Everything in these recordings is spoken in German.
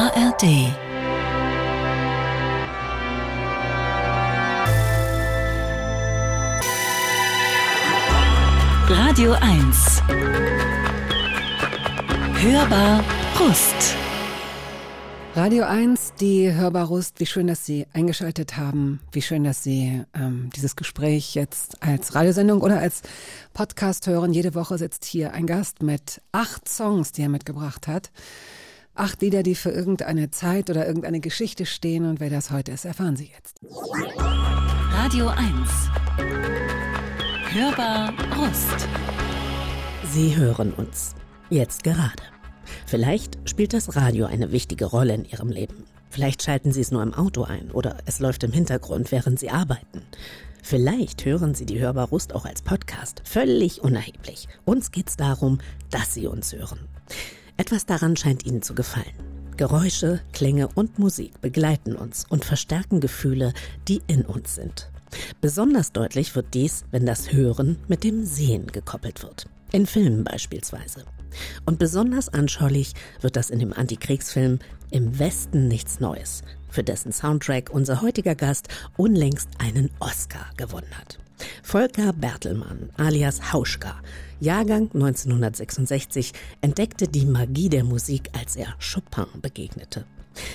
ARD Radio 1 Hörbar Brust Radio 1, die Hörbarust, wie schön, dass Sie eingeschaltet haben. Wie schön, dass Sie ähm, dieses Gespräch jetzt als Radiosendung oder als Podcast hören. Jede Woche sitzt hier ein Gast mit acht Songs, die er mitgebracht hat. Acht Lieder, die für irgendeine Zeit oder irgendeine Geschichte stehen. Und wer das heute ist, erfahren Sie jetzt. Radio 1 Hörbar Brust Sie hören uns. Jetzt gerade. Vielleicht spielt das Radio eine wichtige Rolle in Ihrem Leben. Vielleicht schalten Sie es nur im Auto ein oder es läuft im Hintergrund, während Sie arbeiten. Vielleicht hören Sie die Hörbar Rust auch als Podcast. Völlig unerheblich. Uns geht es darum, dass Sie uns hören. Etwas daran scheint Ihnen zu gefallen. Geräusche, Klänge und Musik begleiten uns und verstärken Gefühle, die in uns sind. Besonders deutlich wird dies, wenn das Hören mit dem Sehen gekoppelt wird. In Filmen beispielsweise. Und besonders anschaulich wird das in dem Antikriegsfilm Im Westen nichts Neues, für dessen Soundtrack unser heutiger Gast unlängst einen Oscar gewonnen hat. Volker Bertelmann alias Hauschka, Jahrgang 1966, entdeckte die Magie der Musik, als er Chopin begegnete.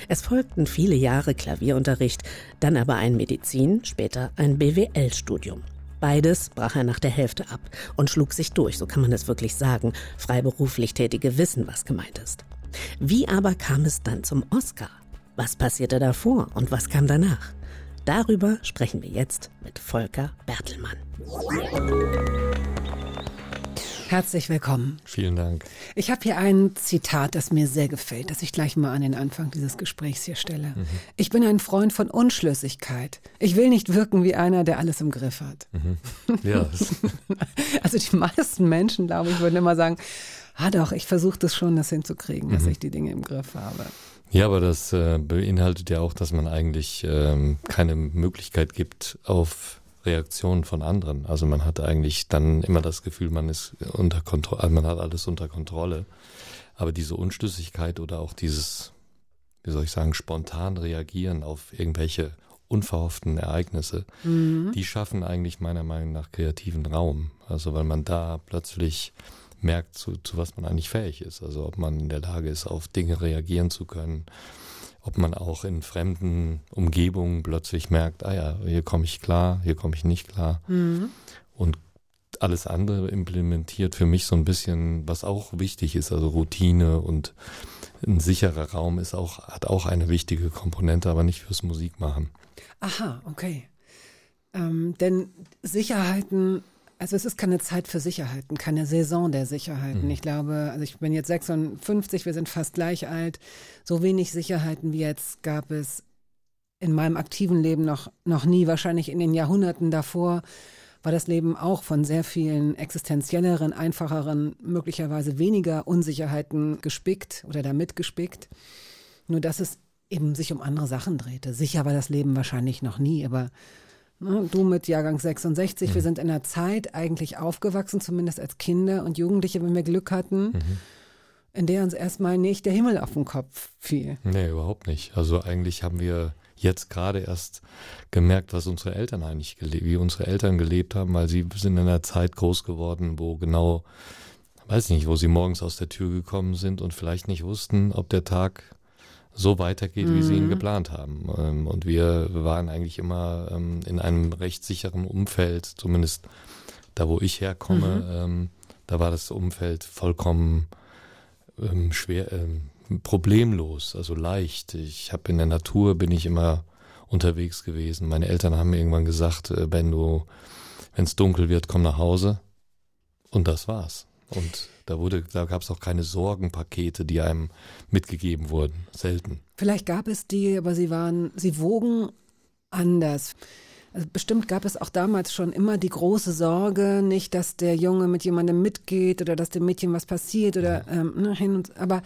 Es folgten viele Jahre Klavierunterricht, dann aber ein Medizin, später ein BWL-Studium. Beides brach er nach der Hälfte ab und schlug sich durch, so kann man es wirklich sagen. Freiberuflich Tätige wissen, was gemeint ist. Wie aber kam es dann zum Oscar? Was passierte davor und was kam danach? Darüber sprechen wir jetzt mit Volker Bertelmann. Herzlich willkommen. Vielen Dank. Ich habe hier ein Zitat, das mir sehr gefällt, das ich gleich mal an den Anfang dieses Gesprächs hier stelle. Mhm. Ich bin ein Freund von Unschlüssigkeit. Ich will nicht wirken wie einer, der alles im Griff hat. Mhm. Ja. also die meisten Menschen, glaube ich, würden immer sagen, ah doch, ich versuche das schon, das hinzukriegen, dass mhm. ich die Dinge im Griff habe. Ja, aber das äh, beinhaltet ja auch, dass man eigentlich ähm, keine Möglichkeit gibt, auf Reaktionen von anderen. Also man hat eigentlich dann immer das Gefühl, man ist unter Kontrolle, also man hat alles unter Kontrolle. Aber diese Unschlüssigkeit oder auch dieses, wie soll ich sagen, spontan reagieren auf irgendwelche unverhofften Ereignisse, mhm. die schaffen eigentlich meiner Meinung nach kreativen Raum. Also weil man da plötzlich merkt, zu, zu was man eigentlich fähig ist. Also ob man in der Lage ist, auf Dinge reagieren zu können ob man auch in fremden Umgebungen plötzlich merkt, ah ja, hier komme ich klar, hier komme ich nicht klar. Mhm. Und alles andere implementiert für mich so ein bisschen, was auch wichtig ist, also Routine und ein sicherer Raum ist auch, hat auch eine wichtige Komponente, aber nicht fürs Musikmachen. Aha, okay. Ähm, denn Sicherheiten also es ist keine Zeit für Sicherheiten, keine Saison der Sicherheiten. Mhm. Ich glaube, also ich bin jetzt 56, wir sind fast gleich alt. So wenig Sicherheiten wie jetzt gab es in meinem aktiven Leben noch, noch nie. Wahrscheinlich in den Jahrhunderten davor war das Leben auch von sehr vielen existenzielleren, einfacheren, möglicherweise weniger Unsicherheiten gespickt oder damit gespickt. Nur dass es eben sich um andere Sachen drehte. Sicher war das Leben wahrscheinlich noch nie, aber du mit Jahrgang 66, mhm. wir sind in einer Zeit eigentlich aufgewachsen, zumindest als Kinder und Jugendliche, wenn wir Glück hatten, mhm. in der uns erstmal nicht der Himmel auf den Kopf fiel. Nee, überhaupt nicht. Also eigentlich haben wir jetzt gerade erst gemerkt, was unsere Eltern eigentlich wie unsere Eltern gelebt haben, weil sie sind in einer Zeit groß geworden, wo genau, weiß nicht, wo sie morgens aus der Tür gekommen sind und vielleicht nicht wussten, ob der Tag so weitergeht, wie sie ihn mhm. geplant haben. Ähm, und wir waren eigentlich immer ähm, in einem recht sicheren Umfeld, zumindest da, wo ich herkomme. Mhm. Ähm, da war das Umfeld vollkommen schwer, problemlos, also leicht. Ich habe in der Natur bin ich immer unterwegs gewesen. Meine Eltern haben mir irgendwann gesagt, äh, wenn du, wenn es dunkel wird, komm nach Hause. Und das war's. Und da wurde, da gab es auch keine Sorgenpakete, die einem mitgegeben wurden. Selten. Vielleicht gab es die, aber sie waren, sie wogen anders. Also bestimmt gab es auch damals schon immer die große Sorge, nicht, dass der Junge mit jemandem mitgeht oder dass dem Mädchen was passiert oder ähm, ne, hin und aber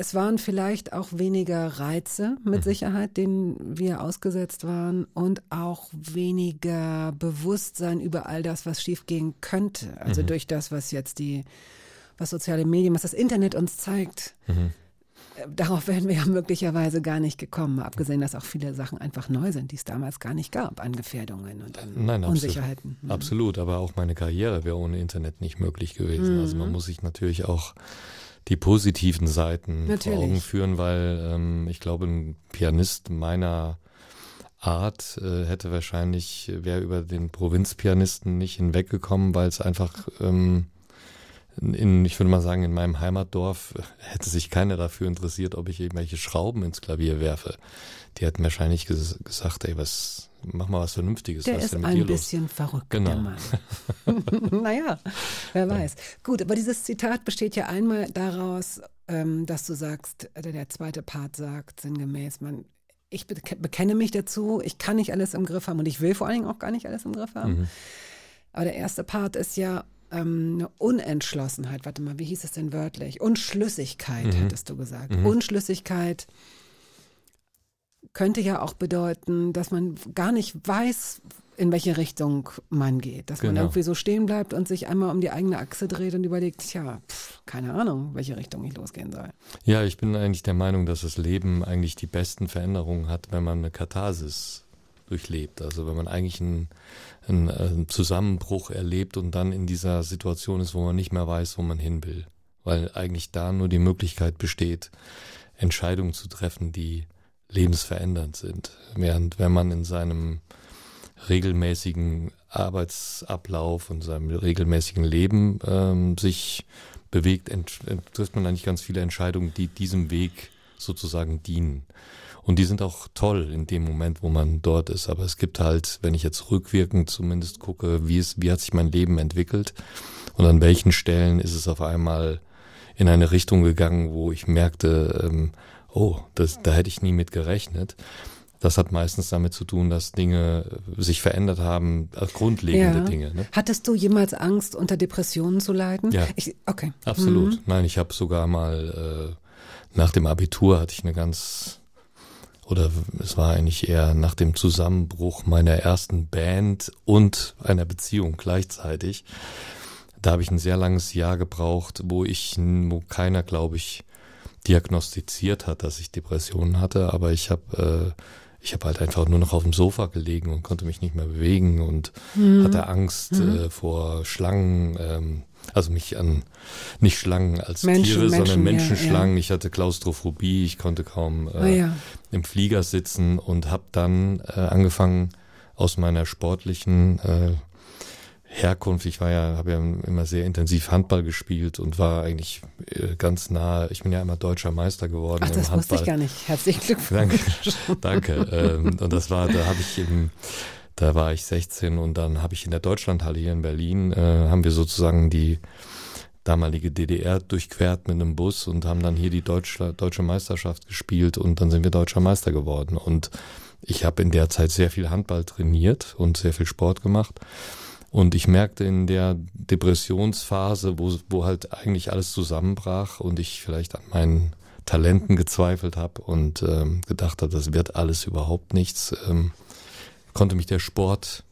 es waren vielleicht auch weniger Reize mit mhm. Sicherheit, denen wir ausgesetzt waren und auch weniger Bewusstsein über all das, was schiefgehen könnte. Also mhm. durch das, was jetzt die, was soziale Medien, was das Internet uns zeigt. Mhm. darauf wären wir ja möglicherweise gar nicht gekommen, abgesehen, dass auch viele Sachen einfach neu sind, die es damals gar nicht gab an Gefährdungen und an Nein, Unsicherheiten. Absolut, absolut, aber auch meine Karriere wäre ohne Internet nicht möglich gewesen. Mhm. Also man muss sich natürlich auch die positiven Seiten Natürlich. vor Augen führen, weil ähm, ich glaube, ein Pianist meiner Art äh, hätte wahrscheinlich, wäre über den Provinzpianisten nicht hinweggekommen, weil es einfach ähm, in, ich würde mal sagen, in meinem Heimatdorf hätte sich keiner dafür interessiert, ob ich irgendwelche Schrauben ins Klavier werfe. Die hätten wahrscheinlich ges gesagt, ey, was, mach mal was Vernünftiges, Der was ist mit ein dir los? bisschen verrückt, Genau. der Mann. naja, wer weiß. Gut, aber dieses Zitat besteht ja einmal daraus, ähm, dass du sagst, oder der zweite Part sagt sinngemäß, man, ich beke- bekenne mich dazu, ich kann nicht alles im Griff haben und ich will vor allen Dingen auch gar nicht alles im Griff haben. Mhm. Aber der erste Part ist ja ähm, eine Unentschlossenheit. Warte mal, wie hieß es denn wörtlich? Unschlüssigkeit, Mhm. hattest du gesagt. Mhm. Unschlüssigkeit könnte ja auch bedeuten, dass man gar nicht weiß, in welche Richtung man geht. Dass man Genau. irgendwie so stehen bleibt und sich einmal um die eigene Achse dreht und überlegt, tja, pf, keine Ahnung, welche Richtung ich losgehen soll. Ja, ich bin eigentlich der Meinung, dass das Leben eigentlich die besten Veränderungen hat, wenn man eine Katharsis durchlebt. Also wenn man eigentlich einen, einen, einen Zusammenbruch erlebt und dann in dieser Situation ist, wo man nicht mehr weiß, wo man hin will. Weil eigentlich da nur die Möglichkeit besteht, Entscheidungen zu treffen, die lebensverändernd sind. Während wenn man in seinem regelmäßigen Arbeitsablauf und seinem regelmäßigen Leben ähm, sich bewegt, ent, trifft man eigentlich ganz viele Entscheidungen, die diesem Weg sozusagen dienen. Und die sind auch toll in dem Moment, wo man dort ist. Aber es gibt halt, wenn ich jetzt rückwirkend zumindest gucke, wie es, wie hat sich mein Leben entwickelt und an welchen Stellen ist es auf einmal in eine Richtung gegangen, wo ich merkte, ähm, oh, das, da hätte ich nie mit gerechnet. Das hat meistens damit zu tun, dass Dinge sich verändert haben, äh, grundlegende Ja. Dinge. Ne? Hattest du jemals Angst, unter Depressionen zu leiden? Ja. Ich, okay. Absolut. Mhm. Nein, ich habe sogar mal äh, nach dem Abitur hatte ich eine ganz oder es war eigentlich eher nach dem Zusammenbruch meiner ersten Band und einer Beziehung gleichzeitig. Da habe ich ein sehr langes Jahr gebraucht, wo ich, wo keiner, glaube ich, diagnostiziert hat, dass ich Depressionen hatte, aber ich habe äh, ich habe halt einfach nur noch auf dem Sofa gelegen und konnte mich nicht mehr bewegen und Mhm. hatte Angst äh, vor Schlangen, ähm, also mich an nicht Schlangen als Menschen, Tiere, Menschen, sondern ja, Menschenschlangen. Ich hatte Klaustrophobie, ich konnte kaum äh, Ah, ja. im Flieger sitzen und habe dann äh, angefangen aus meiner sportlichen äh, Herkunft. Ich war ja, habe ja immer sehr intensiv Handball gespielt und war eigentlich äh, ganz nah. Ich bin ja immer deutscher Meister geworden Ach, im das wusste Handball. ich gar nicht. Herzlichen Glückwunsch. Danke, danke. ähm, und das war, da habe ich im, da war ich 16 und dann habe ich in der Deutschlandhalle hier in Berlin, äh, haben wir sozusagen die damalige DDR durchquert mit einem Bus und haben dann hier die Deutsche, deutsche Meisterschaft gespielt und dann sind wir deutscher Meister geworden. Und ich habe in der Zeit sehr viel Handball trainiert und sehr viel Sport gemacht. Und ich merkte in der Depressionsphase, wo, wo halt eigentlich alles zusammenbrach und ich vielleicht an meinen Talenten gezweifelt habe und ähm, gedacht habe, das wird alles überhaupt nichts, ähm, konnte mich der Sport,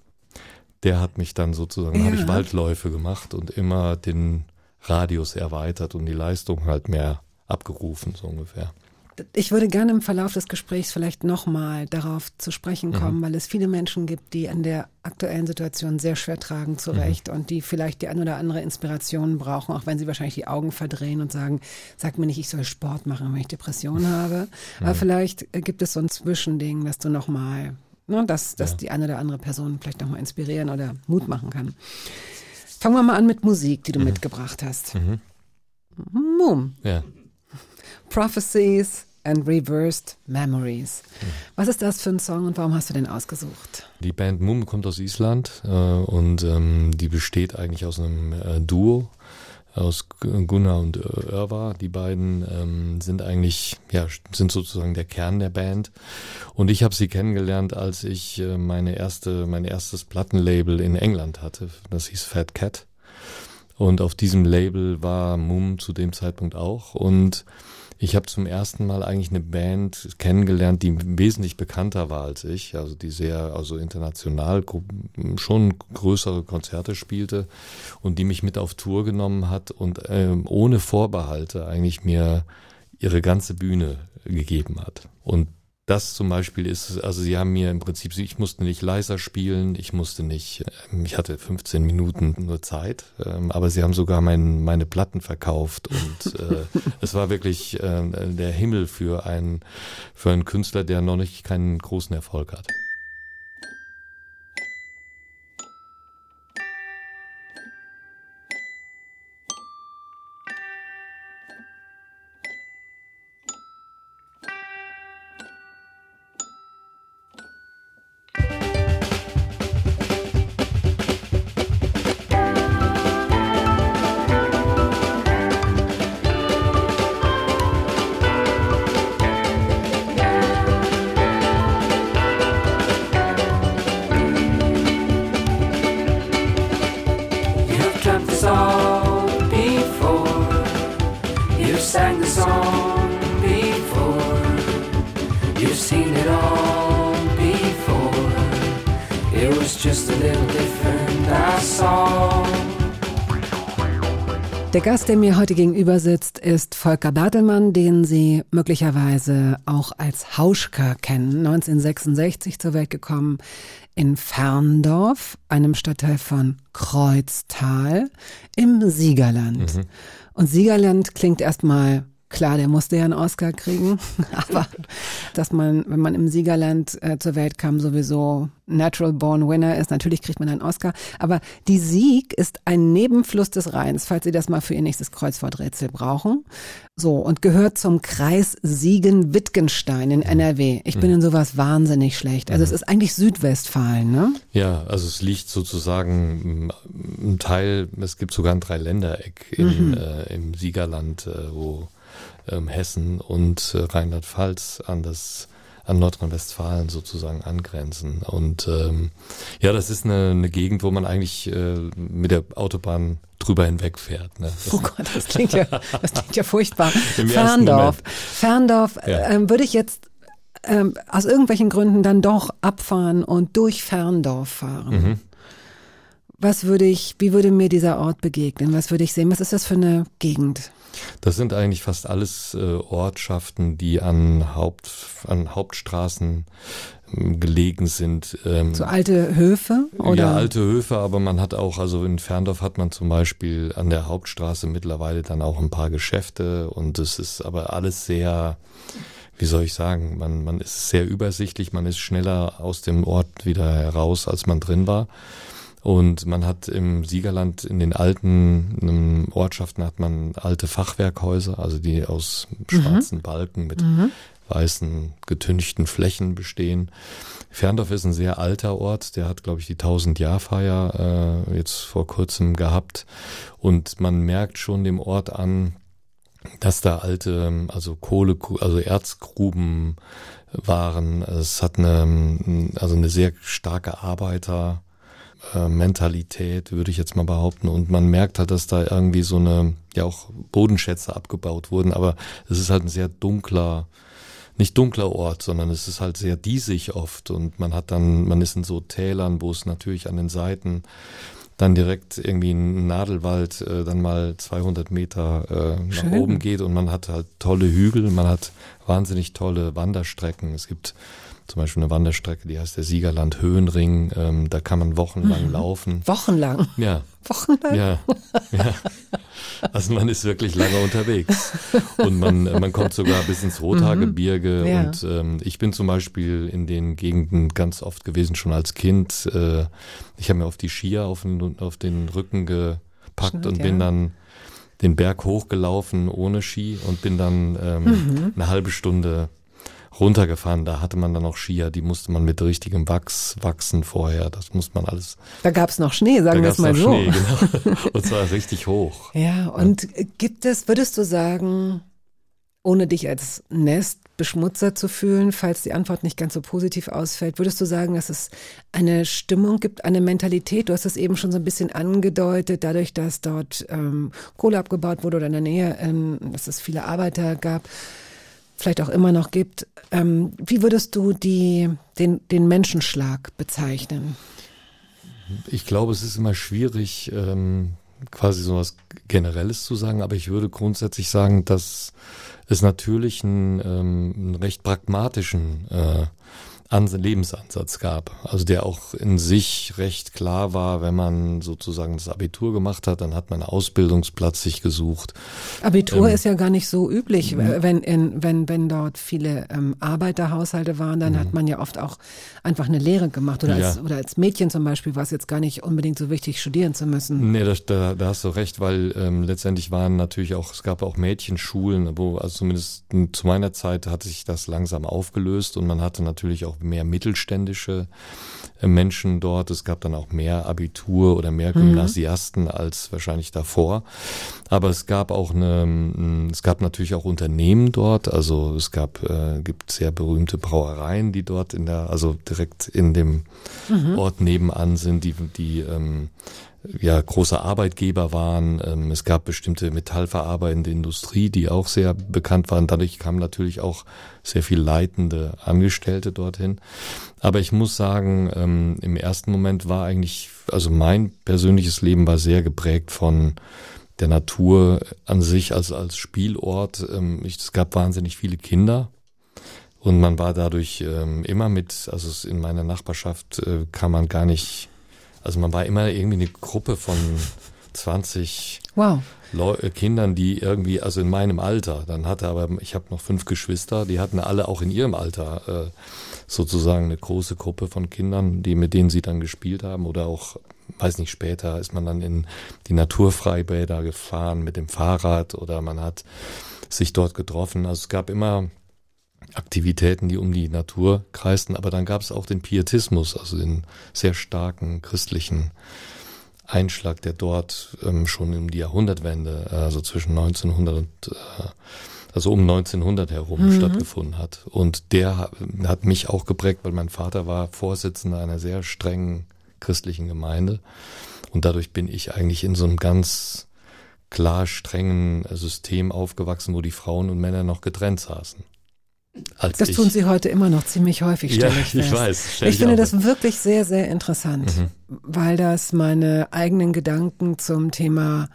der hat mich dann sozusagen, Ja. habe ich Waldläufe gemacht und immer den Radius erweitert und die Leistung halt mehr abgerufen, so ungefähr. Ich würde gerne im Verlauf des Gesprächs vielleicht nochmal darauf zu sprechen kommen, weil es viele Menschen gibt, die an der aktuellen Situation sehr schwer tragen zurecht und die vielleicht die ein oder andere Inspiration brauchen, auch wenn sie wahrscheinlich die Augen verdrehen und sagen, sag mir nicht, ich soll Sport machen, wenn ich Depression habe. Aber vielleicht äh, gibt es so ein Zwischending, dass du nochmal, ne, dass, dass Ja. die eine oder andere Person vielleicht nochmal inspirieren oder Mut machen kann. Fangen wir mal an mit Musik, die du mitgebracht hast. Mhm. Mum. Ja. Prophecies and Reversed Memories. Was ist das für ein Song und warum hast du den ausgesucht? Die Band Mum kommt aus Island äh, und ähm, die besteht eigentlich aus einem äh, Duo aus Gunnar und äh, Irva. Die beiden ähm, sind eigentlich ja sind sozusagen der Kern der Band und ich habe sie kennengelernt, als ich äh, meine erste mein erstes Plattenlabel in England hatte. Das hieß Fat Cat und auf diesem Label war Mum zu dem Zeitpunkt auch und ich habe zum ersten Mal eigentlich eine Band kennengelernt, die wesentlich bekannter war als ich, also die sehr, also international schon größere Konzerte spielte und die mich mit auf Tour genommen hat und ähm, ohne Vorbehalte eigentlich mir ihre ganze Bühne gegeben hat. Und das zum Beispiel ist, also sie haben mir im Prinzip, ich musste nicht leiser spielen, ich musste nicht, ähm, ich hatte 15 Minuten nur Zeit, ähm, aber sie haben sogar mein, meine Platten verkauft und äh, es war wirklich äh, der Himmel für einen, für einen Künstler, der noch nicht keinen großen Erfolg hat. Der Gast, der mir heute gegenüber sitzt, ist Volker Bartelmann, den Sie möglicherweise auch als Hauschka kennen. 1966 zur Welt gekommen in Ferndorf, einem Stadtteil von Kreuztal im Siegerland. Mhm. Und Siegerland klingt erstmal Klar, der musste ja einen Oscar kriegen, aber dass man, wenn man im Siegerland äh, zur Welt kam, sowieso Natural Born Winner ist, natürlich kriegt man einen Oscar. Aber die Sieg ist ein Nebenfluss des Rheins, falls Sie das mal für Ihr nächstes Kreuzworträtsel brauchen. So, und gehört zum Kreis Siegen-Wittgenstein in NRW. Ich bin mhm. in sowas wahnsinnig schlecht. Also es mhm. ist eigentlich Südwestfalen, ne? Ja, also es liegt sozusagen ein Teil, es gibt sogar ein Dreiländereck in, mhm. äh, im Siegerland, äh, wo ähm, Hessen und äh, Rheinland-Pfalz an das an Nordrhein-Westfalen sozusagen angrenzen. Und ähm, ja, das ist eine, eine Gegend, wo man eigentlich äh, mit der Autobahn drüber hinwegfährt. Ne? oh Gott, das klingt ja, das klingt ja furchtbar. Ferndorf. Ferndorf ja. ähm, würde ich jetzt ähm, aus irgendwelchen Gründen dann doch abfahren und durch Ferndorf fahren. Mhm. Was würde ich, wie würde mir dieser Ort begegnen? Was würde ich sehen? Was ist das für eine Gegend? Das sind eigentlich fast alles äh, Ortschaften, die an, Haupt, an Hauptstraßen ähm, gelegen sind. Ähm, so alte Höfe? Oder? Ja, alte Höfe, aber man hat auch, also in Ferndorf hat man zum Beispiel an der Hauptstraße mittlerweile dann auch ein paar Geschäfte und es ist aber alles sehr, wie soll ich sagen, man, man ist sehr übersichtlich, man ist schneller aus dem Ort wieder heraus, als man drin war. Und man hat im Siegerland in den alten Ortschaften hat man alte Fachwerkhäuser, also die aus schwarzen mhm. Balken mit mhm. weißen getünchten Flächen bestehen. Ferndorf ist ein sehr alter Ort, der hat, glaube ich, die 1000-Jahr-Feier äh, jetzt vor kurzem gehabt. Und man merkt schon dem Ort an, dass da alte, also Kohle, also Erzgruben waren. Es hat eine, also eine sehr starke Arbeiter, Mentalität, würde ich jetzt mal behaupten. Und man merkt halt, dass da irgendwie so eine, ja auch Bodenschätze abgebaut wurden, aber es ist halt ein sehr dunkler, nicht dunkler Ort, sondern es ist halt sehr diesig oft. Und man hat dann, man ist in so Tälern, wo es natürlich an den Seiten dann direkt irgendwie ein Nadelwald äh, dann mal 200 Meter äh, nach oben geht. Und man hat halt tolle Hügel, man hat wahnsinnig tolle Wanderstrecken. Es gibt zum Beispiel eine Wanderstrecke, die heißt der Siegerland Höhenring. Ähm, da kann man wochenlang mhm. laufen. Wochenlang? Ja. Wochenlang? Ja, ja. Also man ist wirklich lange unterwegs. Und man, man kommt sogar bis ins Rothaargebirge. Mhm. Ja. Und ähm, ich bin zum Beispiel in den Gegenden ganz oft gewesen, schon als Kind. Äh, ich habe mir auf die Skier auf den, auf den Rücken gepackt Schnitt, und bin ja. dann den Berg hochgelaufen ohne Ski und bin dann ähm, mhm. eine halbe Stunde runtergefahren. Da hatte man dann auch Skier, die musste man mit richtigem Wachs wachsen vorher. Das muss man alles. Da gab es noch Schnee, sagen wir es mal so. Schnee, genau. Und zwar richtig hoch. Ja, und ja. gibt es, würdest du sagen, ohne dich als Nestbeschmutzer zu fühlen, falls die Antwort nicht ganz so positiv ausfällt, würdest du sagen, dass es eine Stimmung gibt, eine Mentalität? Du hast es eben schon so ein bisschen angedeutet, dadurch, dass dort ähm, Kohle abgebaut wurde oder in der Nähe, ähm, dass es viele Arbeiter gab vielleicht auch immer noch gibt. Ähm, wie würdest du die, den, den Menschenschlag bezeichnen? Ich glaube, es ist immer schwierig, ähm, quasi so was Generelles zu sagen, aber ich würde grundsätzlich sagen, dass es natürlich einen, ähm, einen recht pragmatischen äh, Lebensansatz gab. Also der auch in sich recht klar war, wenn man sozusagen das Abitur gemacht hat, dann hat man einen Ausbildungsplatz sich gesucht. Abitur ähm, ist ja gar nicht so üblich, wenn, in, wenn, wenn dort viele ähm, Arbeiterhaushalte waren, dann hat mhm. man ja oft auch einfach eine Lehre gemacht. Oder, ja. als, oder als Mädchen zum Beispiel war es jetzt gar nicht unbedingt so wichtig, studieren zu müssen. Nee, das, da, da hast du recht, weil ähm, letztendlich waren natürlich auch, es gab auch Mädchenschulen, wo, also zumindest zu meiner Zeit hat sich das langsam aufgelöst und man hatte natürlich auch mehr mittelständische äh, Menschen dort. Es gab dann auch mehr Abitur oder mehr mhm. Gymnasiasten mhm. als wahrscheinlich davor. Aber es gab auch eine, es gab natürlich auch Unternehmen dort. Also es gab, äh, gibt sehr berühmte Brauereien, die dort in der, also direkt in dem mhm. Ort nebenan sind, die, die ähm, ja große Arbeitgeber waren. Ähm, es gab bestimmte metallverarbeitende Industrie, die auch sehr bekannt waren. Dadurch kamen natürlich auch sehr viel leitende Angestellte dorthin. Aber ich muss sagen, ähm, im ersten Moment war eigentlich, also mein persönliches Leben war sehr geprägt von der Natur an sich als, als Spielort. Ähm, es gab wahnsinnig viele Kinder. Und man war dadurch ähm, immer mit, also in meiner Nachbarschaft äh, kann man gar nicht also man war immer irgendwie eine Gruppe von 20 wow. Äh, Kindern, die irgendwie, also in meinem Alter, dann hatte aber, ich habe noch fünf Geschwister, die hatten alle auch in ihrem Alter äh, sozusagen eine große Gruppe von Kindern, die mit denen sie dann gespielt haben oder auch, weiß nicht, später ist man dann in die Naturfreibäder gefahren mit dem Fahrrad oder man hat sich dort getroffen. Also es gab immer Aktivitäten, die um die Natur kreisten, aber dann gab es auch den Pietismus, also den sehr starken christlichen Einschlag, der dort ähm, schon um die Jahrhundertwende, also zwischen 1900 und äh, also um 1900 herum mhm. stattgefunden hat. Und der hat mich auch geprägt, weil mein Vater war Vorsitzender einer sehr strengen christlichen Gemeinde. Und dadurch bin ich eigentlich in so einem ganz klar strengen System aufgewachsen, wo die Frauen und Männer noch getrennt saßen das ich. tun sie heute immer noch ziemlich häufig, stelle ja, ich fest. Ich weiß. Ich finde das wirklich sehr, sehr interessant, mhm. weil das meine eigenen Gedanken zum Thema,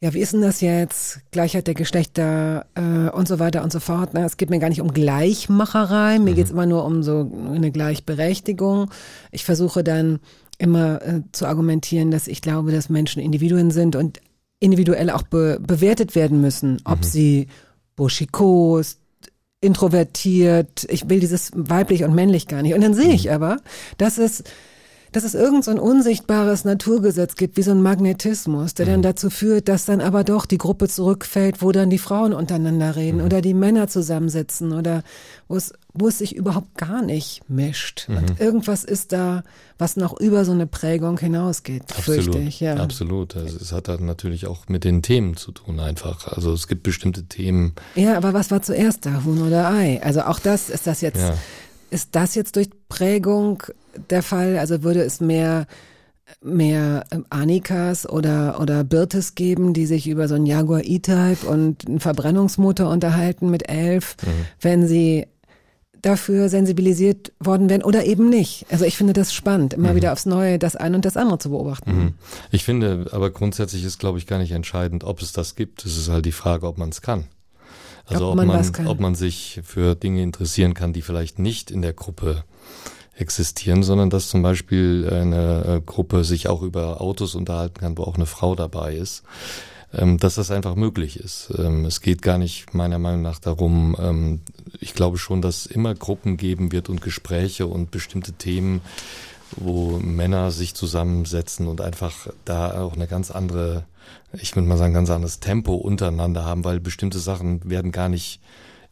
ja, wie ist denn das jetzt, Gleichheit der Geschlechter äh, und so weiter und so fort. Ne? Es geht mir gar nicht um Gleichmacherei, mir mhm. geht es immer nur um so eine Gleichberechtigung. Ich versuche dann immer äh, zu argumentieren, dass ich glaube, dass Menschen Individuen sind und individuell auch be bewertet werden müssen, ob mhm. sie Buschikos, introvertiert, ich will dieses weiblich und männlich gar nicht. Und dann sehe ich mhm. aber, dass es dass es irgend so ein unsichtbares Naturgesetz gibt, wie so ein Magnetismus, der dann mhm. dazu führt, dass dann aber doch die Gruppe zurückfällt, wo dann die Frauen untereinander reden mhm. oder die Männer zusammensitzen oder wo es, wo es sich überhaupt gar nicht mischt. Mhm. Und irgendwas ist da, was noch über so eine Prägung hinausgeht, absolut, fürchte ich. Ja. Absolut. Also es hat dann natürlich auch mit den Themen zu tun einfach. Also es gibt bestimmte Themen. Ja, aber was war zuerst da, Huhn oder Ei? Also auch das, ist das jetzt... Ja ist das jetzt durch Prägung der Fall? Also würde es mehr mehr ähm, Anikas oder, oder Birtes geben, die sich über so ein Jaguar E-Type und einen Verbrennungsmotor unterhalten mit elf, mhm. wenn sie dafür sensibilisiert worden wären oder eben nicht. Also ich finde das spannend, immer mhm. wieder aufs Neue das eine und das andere zu beobachten. Mhm. Ich finde, aber grundsätzlich ist, glaube ich, gar nicht entscheidend, ob es das gibt. Es ist halt die Frage, ob man es kann. Also ob, ob man, man ob man sich für Dinge interessieren kann, die vielleicht nicht in der Gruppe existieren, sondern dass zum Beispiel eine äh, Gruppe sich auch über Autos unterhalten kann, wo auch eine Frau dabei ist, dass das einfach möglich ist. Ähm, es geht gar nicht meiner Meinung nach darum, ähm, ich glaube schon, dass immer Gruppen geben wird und Gespräche und bestimmte Themen, wo Männer sich zusammensetzen und einfach da auch eine ganz andere, ich würde mal sagen, ganz anderes Tempo untereinander haben, weil bestimmte Sachen werden gar nicht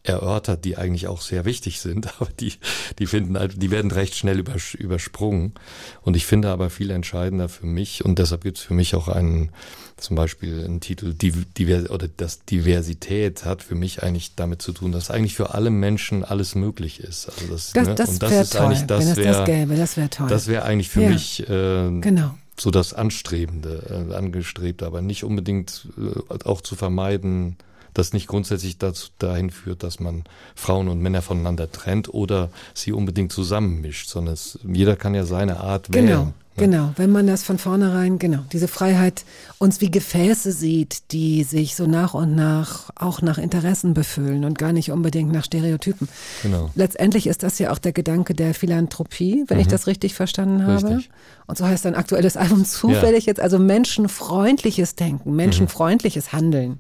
erörtert, die eigentlich auch sehr wichtig sind, aber die, die finden, halt, die werden recht schnell übersprungen. Und ich finde aber viel entscheidender für mich, und deshalb gibt es für mich auch einen, zum Beispiel einen Titel, Divers oder das Diversität hat für mich eigentlich damit zu tun, dass eigentlich für alle Menschen alles möglich ist. Also das, das, ne? das, und das ist toll, eigentlich, das wäre, das gäbe, das wäre toll. Das wäre eigentlich für ja. mich, äh, genau so das Anstrebende, äh, angestrebt, aber nicht unbedingt äh, auch zu vermeiden, das nicht grundsätzlich dazu, dahin führt, dass man Frauen und Männer voneinander trennt oder sie unbedingt zusammenmischt, sondern es, jeder kann ja seine Art genau. wählen. Genau, wenn man das von vornherein, genau, diese Freiheit uns wie Gefäße sieht, die sich so nach und nach auch nach Interessen befüllen und gar nicht unbedingt nach Stereotypen. Genau. Letztendlich ist das ja auch der Gedanke der Philanthropie, wenn ich das richtig verstanden habe. Richtig. Und so heißt dein aktuelles Album zufällig jetzt, also menschenfreundliches Denken, menschenfreundliches Handeln.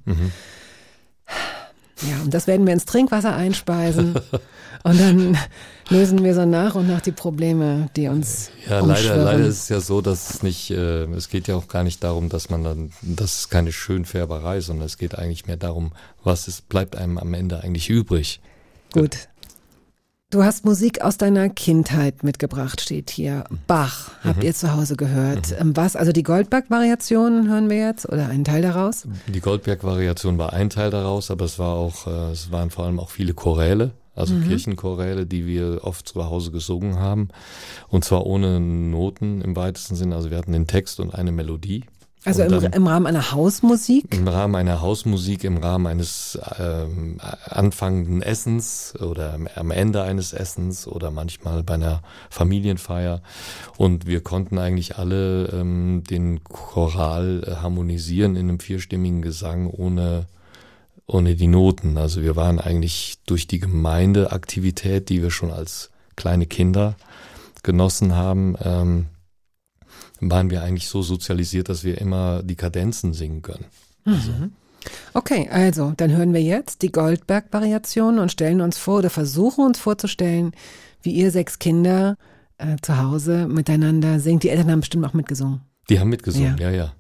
Ja, und das werden wir ins Trinkwasser einspeisen. und dann lösen wir so nach und nach die Probleme, die uns Ja, leider, umschwirren. leider ist es ja so, dass es nicht, äh, es geht ja auch gar nicht darum, dass man dann, das ist keine Schönfärberei, sondern es geht eigentlich mehr darum, was ist, bleibt einem am Ende eigentlich übrig. Gut. Du hast Musik aus deiner Kindheit mitgebracht, steht hier. Bach, habt ihr zu Hause gehört. Ähm, Was, also die Goldberg-Variationen hören wir jetzt oder einen Teil daraus? Die Goldberg-Variation war ein Teil daraus, aber es war auch, äh, es waren vor allem auch viele Choräle, also Kirchenchoräle, die wir oft zu Hause gesungen haben. Und zwar ohne Noten im weitesten Sinne. Also wir hatten den Text und eine Melodie. Also im, im Rahmen einer Hausmusik? Im Rahmen einer Hausmusik, im Rahmen eines ähm, anfangenden Essens oder am- am Ende eines Essens oder manchmal bei einer Familienfeier. Und wir konnten eigentlich alle ähm, den Choral äh, harmonisieren in einem vierstimmigen Gesang ohne ohne die Noten. Also wir waren eigentlich durch die Gemeindeaktivität, die wir schon als kleine Kinder genossen haben, ähm, waren wir eigentlich so sozialisiert, dass wir immer die Kadenzen singen können. Okay, also dann hören wir jetzt die Goldberg-Variation und stellen uns vor oder versuchen uns vorzustellen, wie ihr sechs Kinder äh, zu Hause miteinander singt. Die Eltern haben bestimmt auch mitgesungen. Die haben mitgesungen, Ja. ja, ja.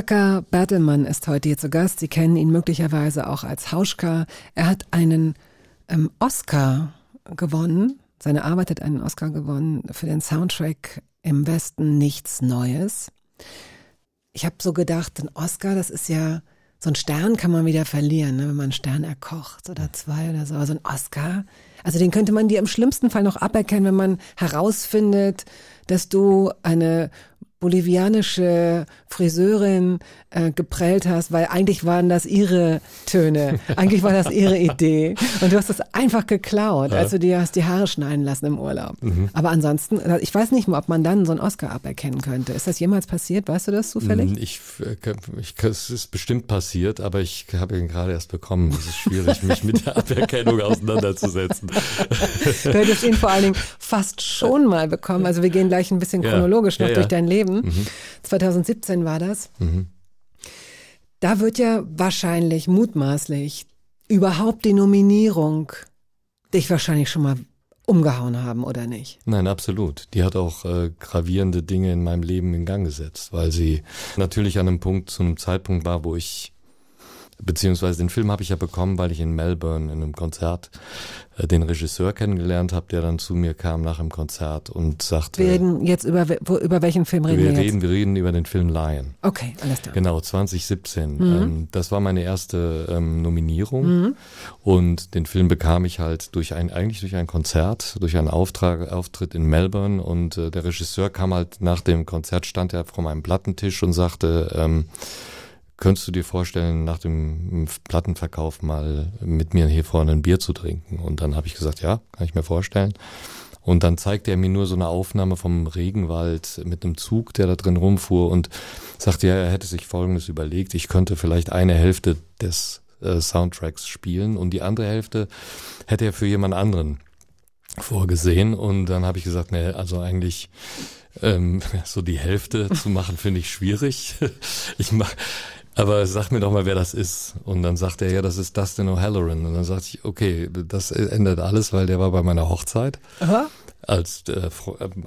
Volker Bertelmann ist heute hier zu Gast. Sie kennen ihn möglicherweise auch als Hauschka. Er hat einen ähm, Oscar gewonnen. Seine Arbeit hat einen Oscar gewonnen für den Soundtrack Im Westen nichts Neues. Ich habe so gedacht, ein Oscar, das ist ja, so ein Stern kann man wieder verlieren, ne, wenn man einen Stern erkocht oder zwei oder so. Aber so ein Oscar, also den könnte man dir im schlimmsten Fall noch aberkennen, wenn man herausfindet, dass du eine bolivianische Friseurin äh, geprellt hast, weil eigentlich waren das ihre Töne, eigentlich war das ihre Idee und du hast das einfach geklaut, als du dir hast die Haare schneiden lassen im Urlaub. Aber ansonsten, ich weiß nicht mal, ob man dann so einen Oscar aberkennen könnte. Ist das jemals passiert? Weißt du das zufällig? Ich, äh, ich, es ist bestimmt passiert, aber ich habe ihn gerade erst bekommen. Es ist schwierig, mich mit der Aberkennung auseinanderzusetzen. Du hättest ihn vor allen Dingen fast schon mal bekommen. Also wir gehen gleich ein bisschen Ja, chronologisch noch ja, ja. durch dein Leben. 2017 war das. Da wird ja wahrscheinlich, mutmaßlich, überhaupt die Nominierung dich wahrscheinlich schon mal umgehauen haben, oder nicht? Nein, absolut. Die hat auch äh, gravierende Dinge in meinem Leben in Gang gesetzt, weil sie natürlich an einem Punkt, zu einem Zeitpunkt war, wo ich, beziehungsweise den Film habe ich ja bekommen, weil ich in Melbourne in einem Konzert äh, den Regisseur kennengelernt habe, der dann zu mir kam nach dem Konzert und sagte, Wir reden jetzt über, wo, über welchen Film reden wir, wir jetzt? reden, wir reden über den Film Lion. Okay, alles klar. Genau, 2017. Mhm. Ähm, das war meine erste ähm, Nominierung und den Film bekam ich halt durch ein eigentlich durch ein Konzert, durch einen Auftrag, Auftritt in Melbourne und äh, der Regisseur kam halt nach dem Konzert stand er vor meinem Plattentisch und sagte, ähm, könntest du dir vorstellen, nach dem Plattenverkauf mal mit mir hier vorne ein Bier zu trinken? Und dann habe ich gesagt, ja, kann ich mir vorstellen. Und dann zeigte er mir nur so eine Aufnahme vom Regenwald mit einem Zug, der da drin rumfuhr und sagte, ja, er hätte sich Folgendes überlegt, ich könnte vielleicht eine Hälfte des äh, Soundtracks spielen und die andere Hälfte hätte er für jemand anderen vorgesehen. Und dann habe ich gesagt, nee, also eigentlich ähm, so die Hälfte zu machen, finde ich schwierig. Ich mach, aber sag mir doch mal, wer das ist. Und dann sagt er, ja, das ist Dustin O'Halloran. Und dann sagte ich, okay, das ändert alles, weil der war bei meiner Hochzeit. Aha. als äh,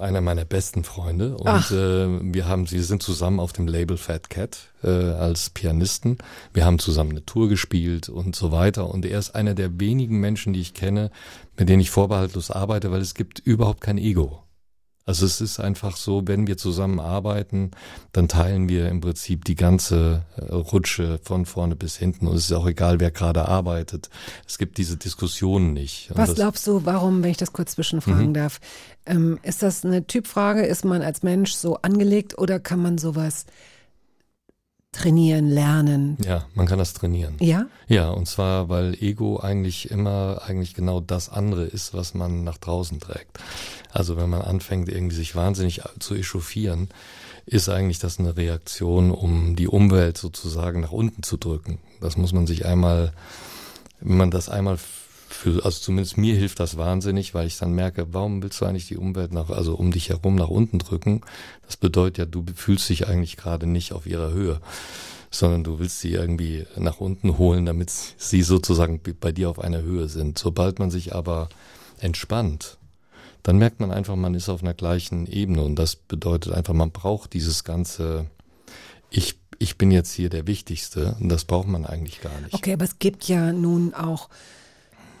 einer meiner besten Freunde und äh, wir haben sie sind zusammen auf dem Label Fat Cat äh, als Pianisten. Wir haben zusammen eine Tour gespielt und so weiter und er ist einer der wenigen Menschen, die ich kenne, mit denen ich vorbehaltlos arbeite, weil es gibt überhaupt kein Ego. Also es ist einfach so, wenn wir zusammen arbeiten, dann teilen wir im Prinzip die ganze äh, Rutsche von vorne bis hinten und es ist auch egal, wer gerade arbeitet. Es gibt diese Diskussionen nicht. Und Was glaubst du, warum, wenn ich das kurz zwischenfragen mhm. darf, ähm, ist das eine Typfrage? Ist man als Mensch so angelegt oder kann man sowas trainieren, lernen. Ja, man kann das trainieren. Ja? Ja, und zwar, weil Ego eigentlich immer eigentlich genau das andere ist, was man nach draußen trägt. Also wenn man anfängt, irgendwie sich wahnsinnig zu echauffieren, ist eigentlich das eine Reaktion, um die Umwelt sozusagen nach unten zu drücken. Das muss man sich einmal, wenn man das einmal für, also zumindest mir hilft das wahnsinnig, weil ich dann merke, warum willst du eigentlich die Umwelt nach, also um dich herum nach unten drücken? Das bedeutet ja, du fühlst dich eigentlich gerade nicht auf ihrer Höhe, sondern du willst sie irgendwie nach unten holen, damit sie sozusagen bei dir auf einer Höhe sind. Sobald man sich aber entspannt, dann merkt man einfach, man ist auf einer gleichen Ebene und das bedeutet einfach, man braucht dieses ganze, ich ich bin jetzt hier der Wichtigste und das braucht man eigentlich gar nicht. Okay, aber es gibt ja nun auch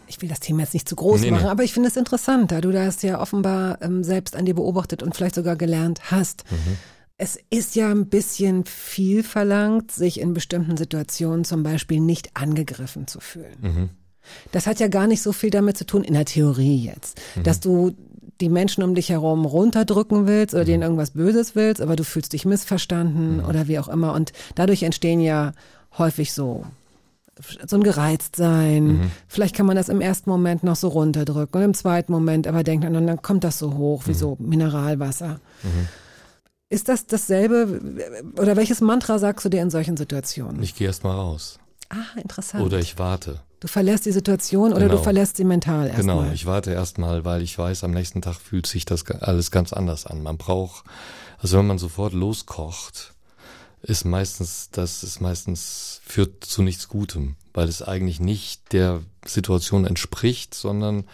ich will das Thema jetzt nicht zu groß nee, machen, nee. aber ich finde es interessant, da du das ja offenbar ähm, selbst an dir beobachtet und vielleicht sogar gelernt hast. Mhm. Es ist ja ein bisschen viel verlangt, sich in bestimmten Situationen zum Beispiel nicht angegriffen zu fühlen. Mhm. Das hat ja gar nicht so viel damit zu tun, in der Theorie jetzt, mhm. dass du die Menschen um dich herum runterdrücken willst oder denen mhm. irgendwas Böses willst, aber du fühlst dich missverstanden mhm. oder wie auch immer. Und dadurch entstehen ja häufig so so ein Gereiztsein. Mhm. Vielleicht kann man das im ersten Moment noch so runterdrücken und im zweiten Moment aber denkt man, dann kommt das so hoch wie mhm. so Mineralwasser. Mhm. Ist das dasselbe oder welches Mantra sagst du dir in solchen Situationen? Ich gehe erst mal raus. Ah, interessant. Oder ich warte. Du verlässt die Situation oder genau. du verlässt sie mental erstmal. Genau, ich warte erstmal, weil ich weiß, am nächsten Tag fühlt sich das alles ganz anders an. Man braucht, also wenn man sofort loskocht, ist meistens, das ist meistens führt zu nichts Gutem, weil es eigentlich nicht der Situation entspricht, sondern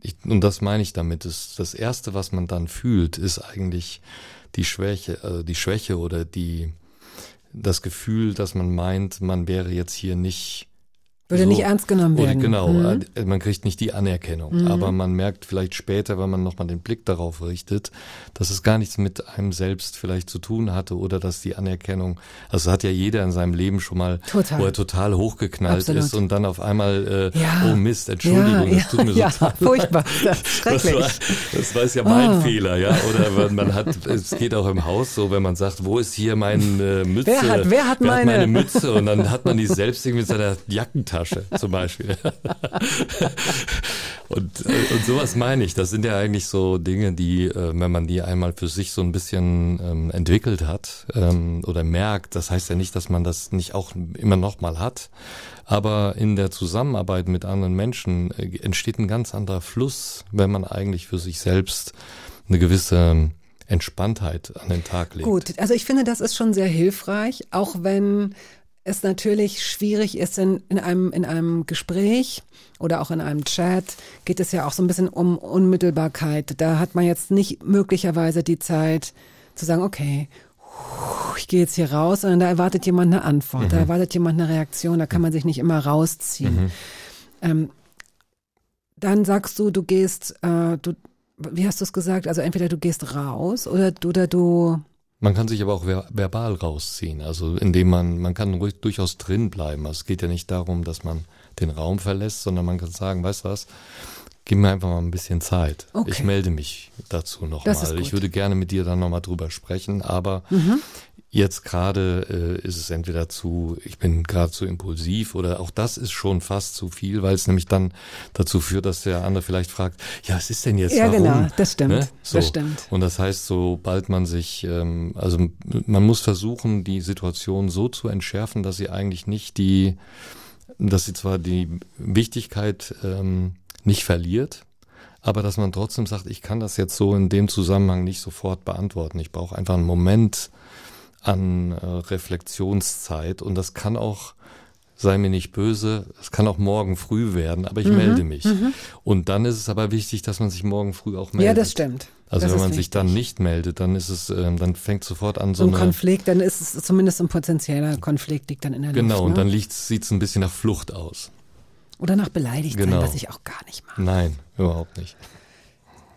ich, und das meine ich damit, ist das erste, was man dann fühlt, ist eigentlich die Schwäche, also die Schwäche oder die das Gefühl, dass man meint, man wäre jetzt hier nicht würde so, nicht ernst genommen werden. Oder genau, mhm. Äh, man kriegt nicht die Anerkennung. Mhm. Aber man merkt vielleicht später, wenn man nochmal den Blick darauf richtet, dass es gar nichts mit einem selbst vielleicht zu tun hatte oder dass die Anerkennung, also hat ja jeder in seinem Leben schon mal, total. wo er total hochgeknallt Absolut. ist und dann auf einmal, äh, ja. oh Mist, Entschuldigung, ja, das tut mir ja, so ja, furchtbar, das ist schrecklich. Das, war, das war ja mein oh. Fehler, ja. Oder man hat, es geht auch im Haus so, wenn man sagt, wo ist hier meine äh, Mütze? Wer hat, wer hat, wer meine? hat meine Mütze? Und dann hat man die selbst irgendwie mit seiner Jackentasche Tasche zum Beispiel. und, äh, und sowas meine ich. Das sind ja eigentlich so Dinge, die, äh, wenn man die einmal für sich so ein bisschen ähm, entwickelt hat ähm, oder merkt, das heißt ja nicht, dass man das nicht auch immer noch mal hat. Aber in der Zusammenarbeit mit anderen Menschen äh, entsteht ein ganz anderer Fluss, wenn man eigentlich für sich selbst eine gewisse Entspanntheit an den Tag legt. Gut, also ich finde, das ist schon sehr hilfreich, auch wenn es natürlich schwierig ist in, in, einem, in einem Gespräch oder auch in einem Chat, geht es ja auch so ein bisschen um Unmittelbarkeit. Da hat man jetzt nicht möglicherweise die Zeit zu sagen, okay, ich gehe jetzt hier raus, sondern da erwartet jemand eine Antwort, mhm. da erwartet jemand eine Reaktion, da kann man sich nicht immer rausziehen. Mhm. Ähm, dann sagst du, du gehst, äh, du, wie hast du es gesagt? Also entweder du gehst raus oder, oder du man kann sich aber auch ver verbal rausziehen, also indem man, man kann ruhig, durchaus drin bleiben. Also es geht ja nicht darum, dass man den Raum verlässt, sondern man kann sagen, weißt du was, gib mir einfach mal ein bisschen Zeit. Okay. Ich melde mich dazu nochmal. Ich würde gerne mit dir dann nochmal drüber sprechen, aber mhm. Jetzt gerade äh, ist es entweder zu, ich bin gerade zu impulsiv oder auch das ist schon fast zu viel, weil es nämlich dann dazu führt, dass der andere vielleicht fragt, ja, was ist denn jetzt? Ja, warum? genau, das stimmt. Ne? So. Das stimmt. Und das heißt, sobald man sich, ähm, also man muss versuchen, die Situation so zu entschärfen, dass sie eigentlich nicht die, dass sie zwar die Wichtigkeit ähm, nicht verliert, aber dass man trotzdem sagt, ich kann das jetzt so in dem Zusammenhang nicht sofort beantworten. Ich brauche einfach einen Moment, an äh, Reflexionszeit und das kann auch sei mir nicht böse, es kann auch morgen früh werden, aber ich Mhm. melde mich. Und dann ist es aber wichtig, dass man sich morgen früh auch meldet. Ja, das stimmt. Also Das wenn man sich dann nicht meldet, dann ist es, ähm, dann fängt sofort an so, ein Konflikt, dann ist es zumindest ein potenzieller Konflikt liegt dann in der genau Luft. und ne? dann sieht es ein bisschen nach Flucht aus. Oder nach beleidigt Genau. sein, was ich auch gar nicht mache. Nein, überhaupt nicht.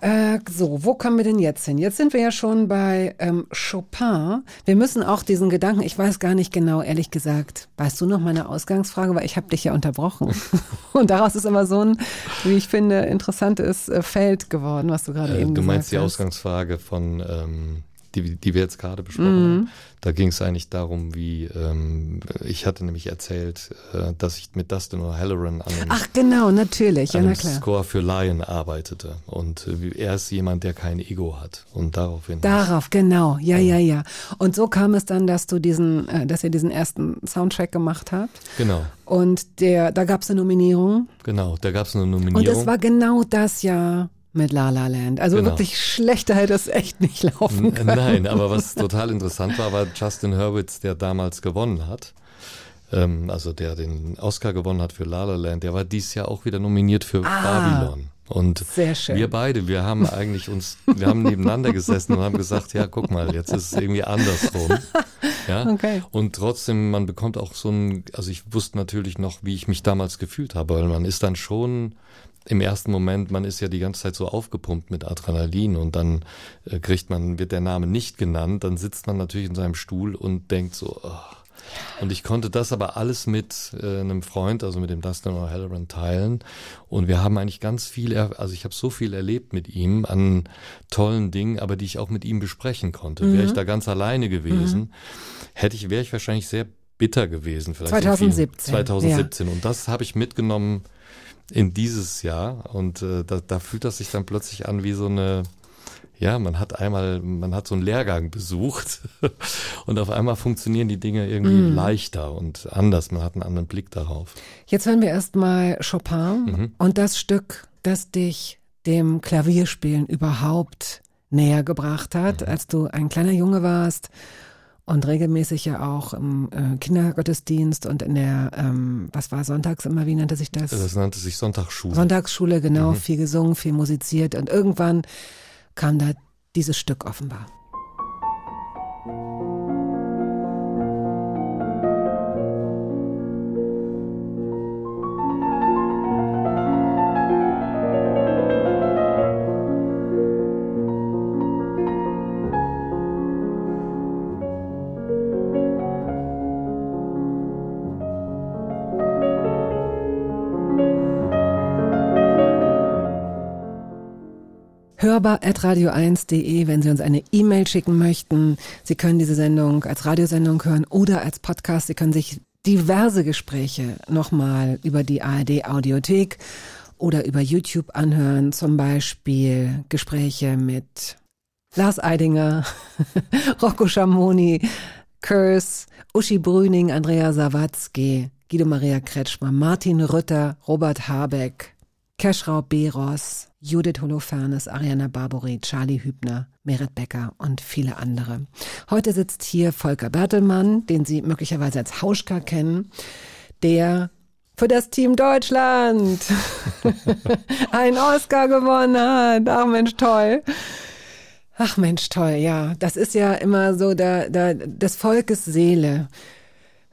Äh, so, wo kommen wir denn jetzt hin? Jetzt sind wir ja schon bei ähm, Chopin. Wir müssen auch diesen Gedanken, ich weiß gar nicht genau, ehrlich gesagt, weißt du noch meine Ausgangsfrage, weil ich habe dich ja unterbrochen. Und daraus ist immer so ein, wie ich finde, interessantes äh, Feld geworden, was du gerade Äh, eben du gesagt meinst die hast. Ausgangsfrage von, ähm, die, die wir jetzt gerade besprochen Mhm. haben. Da ging es eigentlich darum, wie ähm, ich hatte nämlich erzählt, äh, dass ich mit Dustin O'Halloran an dem, Ach genau, natürlich, ja na klar. Score für Lion arbeitete. Und äh, er ist jemand, der kein Ego hat. Und daraufhin. Darauf, genau, ja, ja, ja. Und so kam es dann, dass du diesen, äh, dass ihr diesen ersten Soundtrack gemacht habt. Genau, Und der, da gab es eine Nominierung. genau. Da gab es eine Nominierung. Und es war genau das Jahr mit La La Land. Also Genau. wirklich schlechter hätte es echt nicht laufen können. Nein, aber was total interessant war, war Justin Hurwitz, der damals gewonnen hat. Ähm, also der den Oscar gewonnen hat für La La Land. Der war dieses Jahr auch wieder nominiert für Ah. Babylon. Und Sehr schön. wir beide, wir haben eigentlich uns, wir haben nebeneinander gesessen und haben gesagt, ja, guck mal, jetzt ist es irgendwie andersrum. Ja. Okay. Und trotzdem, man bekommt auch so ein, also ich wusste natürlich noch, wie ich mich damals gefühlt habe, weil man ist dann schon im ersten Moment, man ist ja die ganze Zeit so aufgepumpt mit Adrenalin und dann äh, kriegt man, wird der Name nicht genannt, dann sitzt man natürlich in seinem Stuhl und denkt so, ach. Und ich konnte das aber alles mit äh, einem Freund, also mit dem Dustin O'Halloran teilen. Und wir haben eigentlich ganz viel, also ich habe so viel erlebt mit ihm an tollen Dingen, aber die ich auch mit ihm besprechen konnte. Wäre ich da ganz alleine gewesen, hätte ich, wäre ich wahrscheinlich sehr bitter gewesen. Vielleicht in vielen- 2017, 2017. Und das habe ich mitgenommen in dieses Jahr. Und äh, da, da fühlt das sich dann plötzlich an wie so eine, ja, man hat einmal, man hat so einen Lehrgang besucht und auf einmal funktionieren die Dinge irgendwie Mhm. leichter und anders. Man hat einen anderen Blick darauf. Jetzt hören wir erstmal Chopin Mhm. und das Stück, das dich dem Klavierspielen überhaupt näher gebracht hat, Mhm. als du ein kleiner Junge warst und regelmäßig ja auch im äh, Kindergottesdienst und in der, ähm, was war sonntags immer, wie nannte sich das? Das nannte sich Sonntagsschule. Sonntagsschule, genau, Mhm. viel gesungen, viel musiziert und irgendwann kam da dieses Stück offenbar. hörbar.radio1.de, wenn Sie uns eine E-Mail schicken möchten. Sie können diese Sendung als Radiosendung hören oder als Podcast. Sie können sich diverse Gespräche nochmal über die ARD Audiothek oder über YouTube anhören. Zum Beispiel Gespräche mit Lars Eidinger, Rocco Schamoni, Kurs, Uschi Brüning, Andrea Sawatzki, Guido Maria Kretschmer, Martin Rütter, Robert Habeck, Keschrau Beros, Judith Holofernes, Ariana Barbori, Charlie Hübner, Merit Becker und viele andere. Heute sitzt hier Volker Bertelmann, den Sie möglicherweise als Hauschka kennen, der für das Team Deutschland einen Oscar gewonnen hat. Ach Mensch, toll. Ach Mensch, toll, ja. Das ist ja immer so, da, da, des Volkes Seele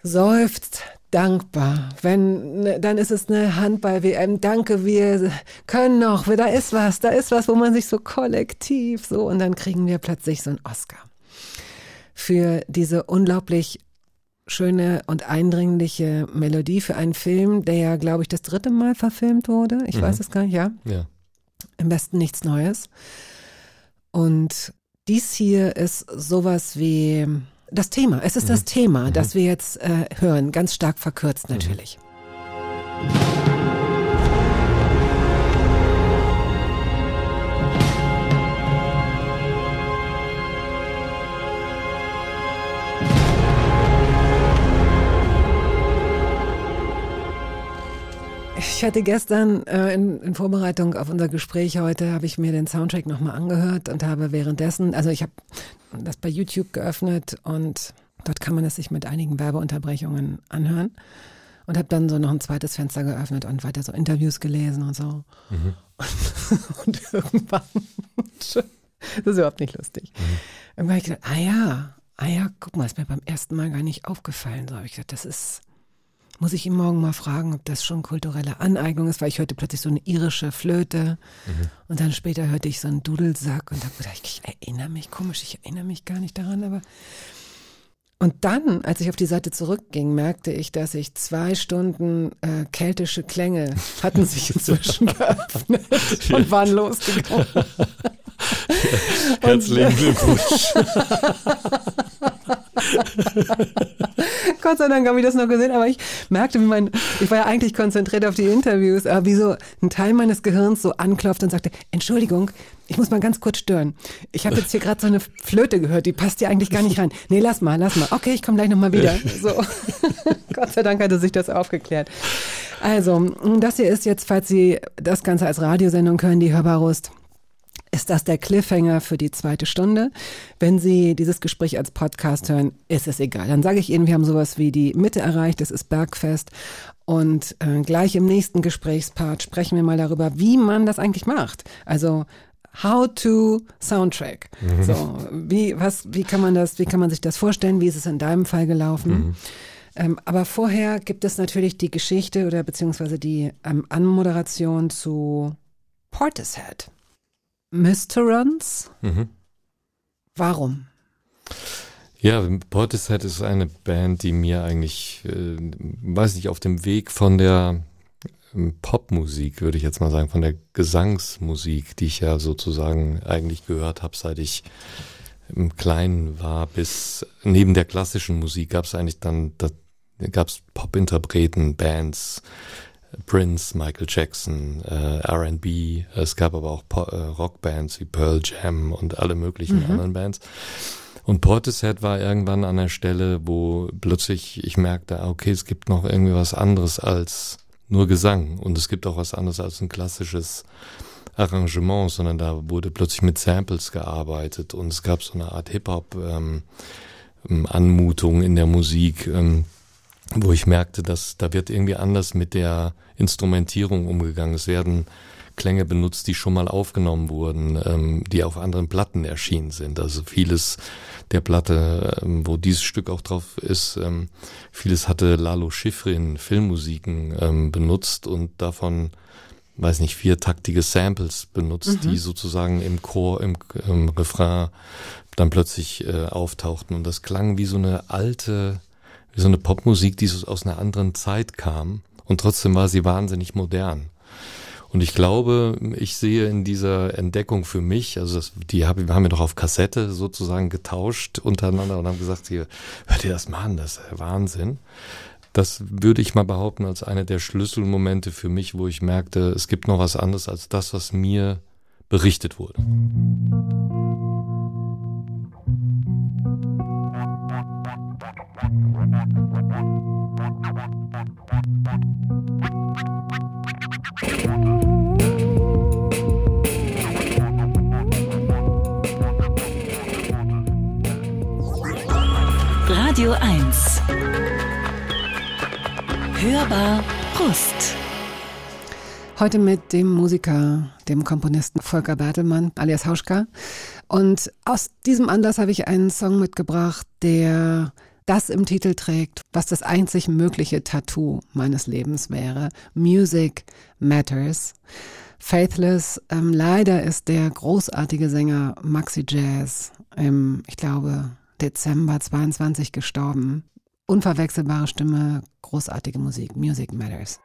seufzt dankbar. Wenn, ne, dann ist es eine Handball-WM. Danke, wir können noch. Da ist was, da ist was, wo man sich so kollektiv so und dann kriegen wir plötzlich so einen Oscar. Für diese unglaublich schöne und eindringliche Melodie für einen Film, der ja, glaube ich, das dritte Mal verfilmt wurde. Ich Mhm. weiß es gar nicht, ja. Ja. Im besten nichts Neues. Und dies hier ist sowas wie das Thema. Es ist das Thema, das wir jetzt äh, hören, ganz stark verkürzt natürlich. Ich hatte gestern äh, in, in Vorbereitung auf unser Gespräch heute, habe ich mir den Soundtrack nochmal angehört und habe währenddessen, also ich habe das bei YouTube geöffnet und dort kann man es sich mit einigen Werbeunterbrechungen anhören. und habe dann so noch ein zweites Fenster geöffnet und weiter so Interviews gelesen und so. Mhm. Und, und, irgendwann, das ist überhaupt nicht lustig. Mhm. Irgendwann habe ich gedacht, ah ja, ah ja, guck mal, ist mir beim ersten Mal gar nicht aufgefallen. So habe ich gedacht, das ist, muss ich ihn morgen mal fragen, ob das schon kulturelle Aneignung ist, weil ich hörte plötzlich so eine irische Flöte mhm. und dann später hörte ich so einen Dudelsack und habe gedacht, ich erinnere mich, komisch, ich erinnere mich gar nicht daran, aber und dann, als ich auf die Seite zurückging, merkte ich, dass ich zwei Stunden äh, keltische Klänge hatten sich inzwischen geöffnet und waren losgegangen. Herzlichen Glückwunsch. Gott sei Dank habe ich das noch gesehen, aber ich merkte, wie mein, ich war ja eigentlich konzentriert auf die Interviews, aber wie so ein Teil meines Gehirns so anklopft und sagte, Entschuldigung, ich muss mal ganz kurz stören. Ich habe jetzt hier gerade so eine Flöte gehört, die passt dir eigentlich gar nicht rein. Nee, lass mal, lass mal. Okay, ich komme gleich nochmal wieder. So. Gott sei Dank hatte sich das aufgeklärt. Also, das hier ist jetzt, falls Sie das Ganze als Radiosendung hören, die Hörbarust ist das der Cliffhanger für die zweite Stunde. Wenn Sie dieses Gespräch als Podcast hören, ist es egal. Dann sage ich Ihnen, wir haben sowas wie die Mitte erreicht, es ist Bergfest. Und äh, gleich im nächsten Gesprächspart sprechen wir mal darüber, wie man das eigentlich macht. Also How to Soundtrack. Mhm. So, wie, was, wie kann man das, wie kann man sich das vorstellen? Wie ist es in deinem Fall gelaufen? Mhm. Ähm, aber vorher gibt es natürlich die Geschichte oder beziehungsweise die ähm, Anmoderation zu Portishead. Mysterons. Mhm. Warum? Ja, Portishead ist eine Band, die mir eigentlich, äh, weiß nicht, auf dem Weg von der ähm, Popmusik, würde ich jetzt mal sagen, von der Gesangsmusik, die ich ja sozusagen eigentlich gehört habe, seit ich im Kleinen war, bis neben der klassischen Musik gab es eigentlich dann, da gab es Popinterpreten, Bands, Prince, Michael Jackson, äh, RB, es gab aber auch po äh, Rockbands wie Pearl Jam und alle möglichen mhm. anderen Bands. Und Portishead war irgendwann an der Stelle, wo plötzlich ich merkte, ah, okay, es gibt noch irgendwie was anderes als nur Gesang und es gibt auch was anderes als ein klassisches Arrangement, sondern da wurde plötzlich mit Samples gearbeitet und es gab so eine Art Hip-Hop ähm, ähm Anmutung in der Musik. Ähm, wo ich merkte, dass da wird irgendwie anders mit der Instrumentierung umgegangen. Es werden Klänge benutzt, die schon mal aufgenommen wurden, ähm, die auf anderen Platten erschienen sind. Also vieles der Platte, ähm, wo dieses Stück auch drauf ist, ähm, vieles hatte Lalo Schifrin Filmmusiken ähm, benutzt und davon weiß nicht, viertaktige Samples benutzt, mhm. die sozusagen im Chor, im, im Refrain dann plötzlich äh, auftauchten. Und das klang wie so eine alte so eine Popmusik, die aus einer anderen Zeit kam und trotzdem war sie wahnsinnig modern. Und ich glaube, ich sehe in dieser Entdeckung für mich, also das, die wir haben ja doch auf Kassette sozusagen getauscht untereinander und haben gesagt, hier, hört ihr das mal an, das ist Wahnsinn. Das würde ich mal behaupten als eine der Schlüsselmomente für mich, wo ich merkte, es gibt noch was anderes als das, was mir berichtet wurde. Radio 1. Hörbar Brust. Heute mit dem Musiker, dem Komponisten Volker Bertelmann, alias Hauschka. Und aus diesem Anlass habe ich einen Song mitgebracht, der das im Titel trägt, was das einzig mögliche Tattoo meines Lebens wäre. Music Matters. Faithless, ähm, leider ist der großartige Sänger Maxi Jazz im, ich glaube, Dezember 22 gestorben. Unverwechselbare Stimme, großartige Musik. Music Matters.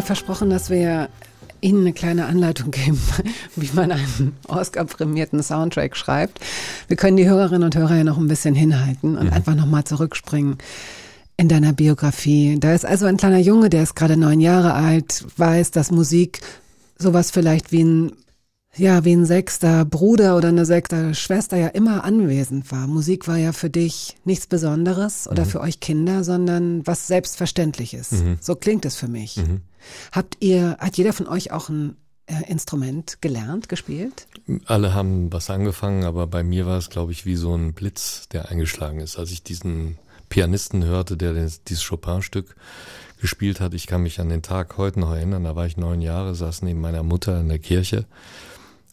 Ja, versprochen, dass wir Ihnen eine kleine Anleitung geben, wie man einen Oscar-prämierten Soundtrack schreibt. Wir können die Hörerinnen und Hörer ja noch ein bisschen hinhalten und mhm. einfach nochmal zurückspringen in deiner Biografie. Da ist also ein kleiner Junge, der ist gerade neun Jahre alt, weiß, dass Musik sowas vielleicht wie ein ja, wie ein sechster Bruder oder eine sechste Schwester ja immer anwesend war. Musik war ja für dich nichts Besonderes oder mhm. für euch Kinder, sondern was Selbstverständliches. Mhm. So klingt es für mich. Mhm. Habt ihr, hat jeder von euch auch ein äh, Instrument gelernt, gespielt? Alle haben was angefangen, aber bei mir war es, glaube ich, wie so ein Blitz, der eingeschlagen ist. Als ich diesen Pianisten hörte, der dieses Chopin-Stück gespielt hat, ich kann mich an den Tag heute noch erinnern, da war ich neun Jahre, saß neben meiner Mutter in der Kirche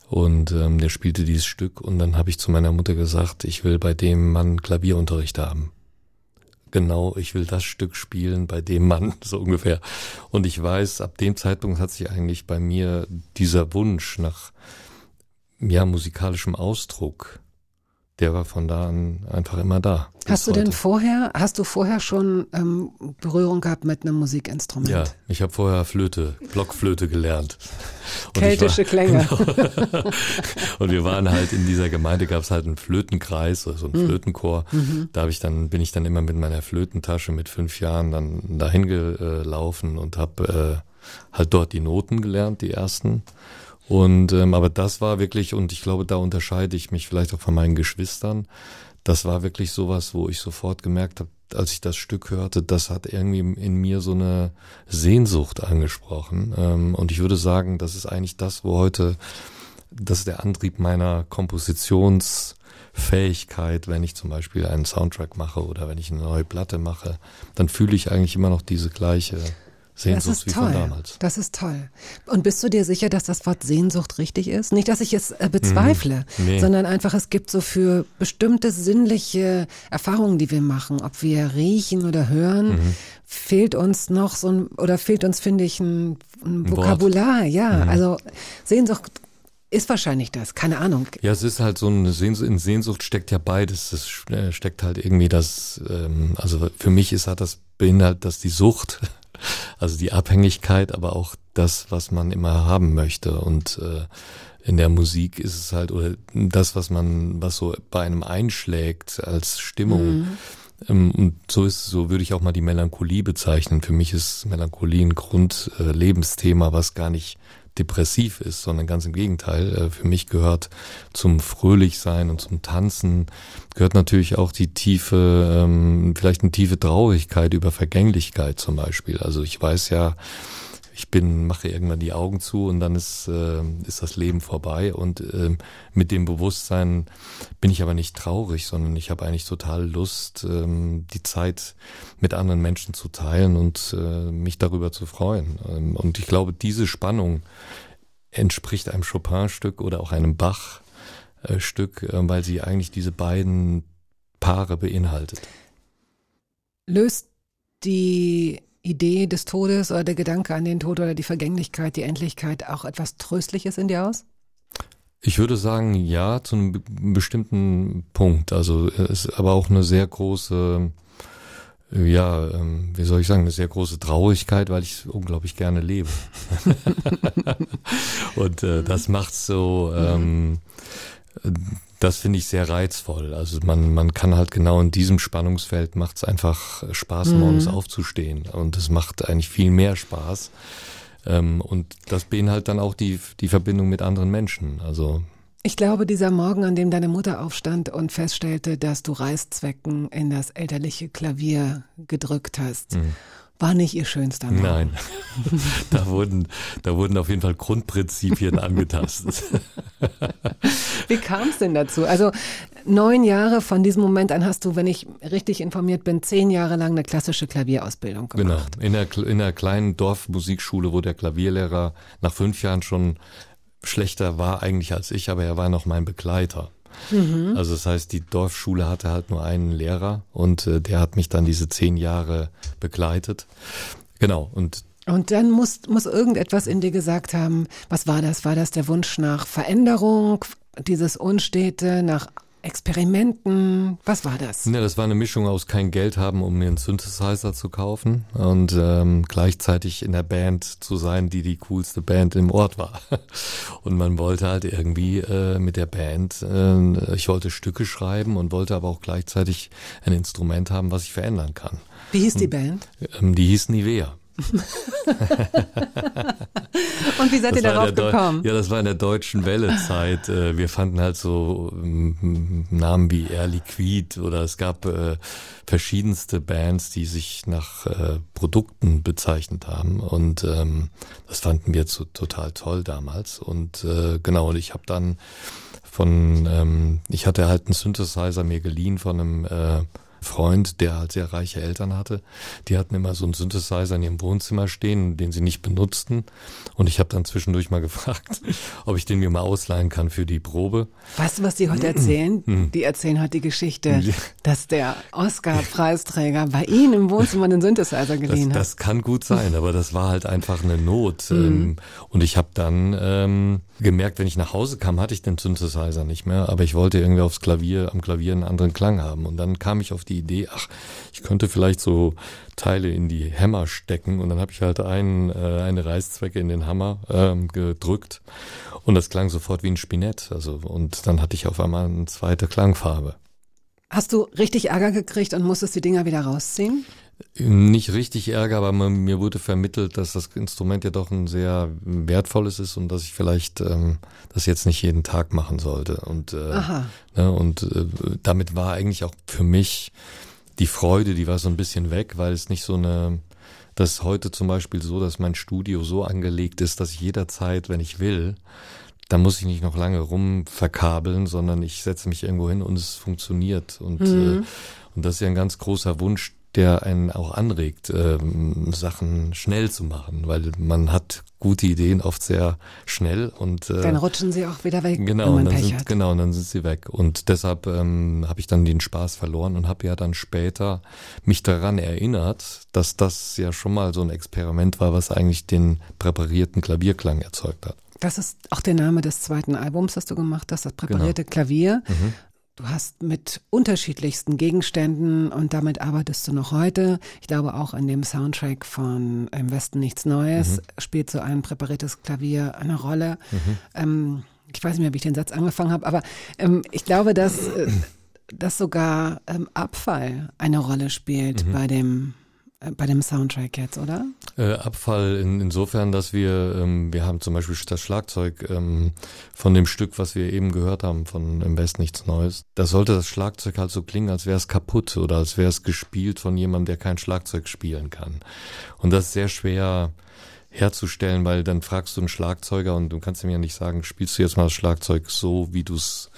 und ähm, der spielte dieses Stück und dann habe ich zu meiner Mutter gesagt, ich will bei dem Mann Klavierunterricht haben. Genau, ich will das Stück spielen bei dem Mann, so ungefähr. Und ich weiß, ab dem Zeitpunkt hat sich eigentlich bei mir dieser Wunsch nach ja, musikalischem Ausdruck der war von da an einfach immer da. Hast du heute. denn vorher, hast du vorher schon ähm, Berührung gehabt mit einem Musikinstrument? Ja, ich habe vorher Flöte, Blockflöte gelernt. Und Keltische war, Klänge. Genau. und wir waren halt in dieser Gemeinde, gab es halt einen Flötenkreis, also einen mhm. Flötenchor. Mhm. Da hab ich dann, bin ich dann immer mit meiner Flötentasche mit fünf Jahren dann dahin gelaufen und habe äh, halt dort die Noten gelernt, die ersten. Und ähm, aber das war wirklich, und ich glaube, da unterscheide ich mich vielleicht auch von meinen Geschwistern. Das war wirklich sowas, wo ich sofort gemerkt habe, als ich das Stück hörte, das hat irgendwie in mir so eine Sehnsucht angesprochen. Ähm, und ich würde sagen, das ist eigentlich das, wo heute, das ist der Antrieb meiner Kompositionsfähigkeit, wenn ich zum Beispiel einen Soundtrack mache oder wenn ich eine neue Platte mache, dann fühle ich eigentlich immer noch diese gleiche Sehnsucht ist toll. damals. Das ist toll. Und bist du dir sicher, dass das Wort Sehnsucht richtig ist? Nicht, dass ich es äh, bezweifle, mhm. nee. sondern einfach, es gibt so für bestimmte sinnliche Erfahrungen, die wir machen, ob wir riechen oder hören, mhm. fehlt uns noch so ein, oder fehlt uns, finde ich, ein, ein Vokabular. Wort. Ja, mhm. also Sehnsucht ist wahrscheinlich das, keine Ahnung. Ja, es ist halt so eine Sehnsucht, in Sehnsucht steckt ja beides. Es äh, steckt halt irgendwie das, ähm, also für mich ist halt das beinhaltet, dass die Sucht also die Abhängigkeit, aber auch das, was man immer haben möchte. Und äh, in der Musik ist es halt, oder das, was man, was so bei einem einschlägt als Stimmung. Mhm. Ähm, und so ist, so würde ich auch mal die Melancholie bezeichnen. Für mich ist Melancholie ein Grundlebensthema, was gar nicht depressiv ist, sondern ganz im Gegenteil. Äh, für mich gehört zum Fröhlichsein und zum Tanzen gehört natürlich auch die tiefe, ähm, vielleicht eine tiefe Traurigkeit über Vergänglichkeit zum Beispiel. Also ich weiß ja, ich bin, mache irgendwann die Augen zu und dann ist, äh, ist das Leben vorbei. Und äh, mit dem Bewusstsein bin ich aber nicht traurig, sondern ich habe eigentlich total Lust, ähm, die Zeit mit anderen Menschen zu teilen und äh, mich darüber zu freuen. Ähm, und ich glaube, diese Spannung entspricht einem Chopin-Stück oder auch einem Bach-Stück, äh, weil sie eigentlich diese beiden Paare beinhaltet. Löst die Idee des Todes oder der Gedanke an den Tod oder die Vergänglichkeit, die Endlichkeit auch etwas Tröstliches in dir aus? Ich würde sagen, ja, zu einem bestimmten Punkt. Also es ist aber auch eine sehr große, ja, ähm, wie soll ich sagen, eine sehr große Traurigkeit, weil ich unglaublich gerne lebe. Und äh, das macht so, ähm, das finde ich sehr reizvoll. Also man, man kann halt genau in diesem Spannungsfeld macht es einfach Spaß, mhm. morgens aufzustehen. Und es macht eigentlich viel mehr Spaß. Ähm, und das beinhaltet dann auch die, die Verbindung mit anderen Menschen. Also ich glaube, dieser Morgen, an dem deine Mutter aufstand und feststellte, dass du Reißzwecken in das elterliche Klavier gedrückt hast, mhm war nicht ihr schönster Morgen. Nein, da wurden, da wurden auf jeden Fall Grundprinzipien angetastet. Wie kam es denn dazu? Also neun Jahre von diesem Moment an hast du, wenn ich richtig informiert bin, zehn Jahre lang eine klassische Klavierausbildung gemacht. Genau, in der, in der kleinen Dorfmusikschule, wo der Klavierlehrer nach fünf Jahren schon schlechter war eigentlich als ich, aber er war noch mein Begleiter. Mhm. Also das heißt, die Dorfschule hatte halt nur einen Lehrer und äh, der hat mich dann diese zehn Jahre begleitet. Genau. Und und dann muss, muss irgendetwas in dir gesagt haben, was war das? War das der Wunsch nach Veränderung, dieses Unstete, nach Experimenten? Was war das? Ja, das war eine Mischung aus kein Geld haben, um mir einen Synthesizer zu kaufen und ähm, gleichzeitig in der Band zu sein, die die coolste Band im Ort war. Und man wollte halt irgendwie äh, mit der Band, äh, ich wollte Stücke schreiben und wollte aber auch gleichzeitig ein Instrument haben, was ich verändern kann. Wie hieß die Band? Ähm, die hieß Nivea. Und wie seid ihr darauf gekommen? Ja, das war in der deutschen Welle-Zeit. Äh, wir fanden halt so ähm, Namen wie Air Liquid oder es gab äh, verschiedenste Bands, die sich nach äh, Produkten bezeichnet haben. Und ähm, das fanden wir so, total toll damals. Und äh, genau, und ich habe dann von, ähm, ich hatte halt einen Synthesizer mir geliehen von einem äh, Freund, der halt sehr reiche Eltern hatte, die hatten immer so einen Synthesizer in ihrem Wohnzimmer stehen, den sie nicht benutzten. Und ich habe dann zwischendurch mal gefragt, ob ich den mir mal ausleihen kann für die Probe. Weißt du, was die heute erzählen? Hm. Die erzählen halt die Geschichte, dass der Oscar-Preisträger bei ihnen im Wohnzimmer den Synthesizer geliehen das, hat. Das kann gut sein, aber das war halt einfach eine Not. Mhm. Und ich habe dann ähm, gemerkt, wenn ich nach Hause kam, hatte ich den Synthesizer nicht mehr, aber ich wollte irgendwie aufs Klavier, am Klavier einen anderen Klang haben. Und dann kam ich auf die Idee, ach, ich könnte vielleicht so Teile in die Hämmer stecken und dann habe ich halt einen, äh, eine Reißzwecke in den Hammer ähm, gedrückt und das klang sofort wie ein Spinett. Also und dann hatte ich auf einmal eine zweite Klangfarbe. Hast du richtig Ärger gekriegt und musstest die Dinger wieder rausziehen? Nicht richtig Ärger, aber man, mir wurde vermittelt, dass das Instrument ja doch ein sehr wertvolles ist und dass ich vielleicht ähm, das jetzt nicht jeden Tag machen sollte. Und, äh. Ne, und äh, damit war eigentlich auch für mich die Freude, die war so ein bisschen weg, weil es nicht so eine, das ist heute zum Beispiel so, dass mein Studio so angelegt ist, dass ich jederzeit, wenn ich will, da muss ich nicht noch lange rumverkabeln, sondern ich setze mich irgendwo hin und es funktioniert. Und, mhm. äh, und das ist ja ein ganz großer Wunsch, der einen auch anregt, ähm, Sachen schnell zu machen, weil man hat gute Ideen oft sehr schnell und äh, dann rutschen sie auch wieder weg, genau, wenn man dann Pech sind, hat. Genau, und dann sind sie weg. Und deshalb ähm, habe ich dann den Spaß verloren und habe ja dann später mich daran erinnert, dass das ja schon mal so ein Experiment war, was eigentlich den präparierten Klavierklang erzeugt hat. Das ist auch der Name des zweiten Albums, das du gemacht hast, das präparierte genau. Klavier. Mhm. Du hast mit unterschiedlichsten Gegenständen und damit arbeitest du noch heute. Ich glaube auch an dem Soundtrack von Im Westen nichts Neues mhm. spielt so ein präpariertes Klavier eine Rolle. Mhm. Ähm, ich weiß nicht mehr, wie ich den Satz angefangen habe, aber ähm, ich glaube, dass, äh, dass sogar ähm, Abfall eine Rolle spielt mhm. bei dem bei dem Soundtrack jetzt, oder? Äh, Abfall in, insofern, dass wir, ähm, wir haben zum Beispiel das Schlagzeug ähm, von dem Stück, was wir eben gehört haben, von Im West nichts Neues. Da sollte das Schlagzeug halt so klingen, als wäre es kaputt oder als wäre es gespielt von jemandem, der kein Schlagzeug spielen kann. Und das ist sehr schwer herzustellen, weil dann fragst du einen Schlagzeuger und du kannst ihm ja nicht sagen, spielst du jetzt mal das Schlagzeug so, wie du es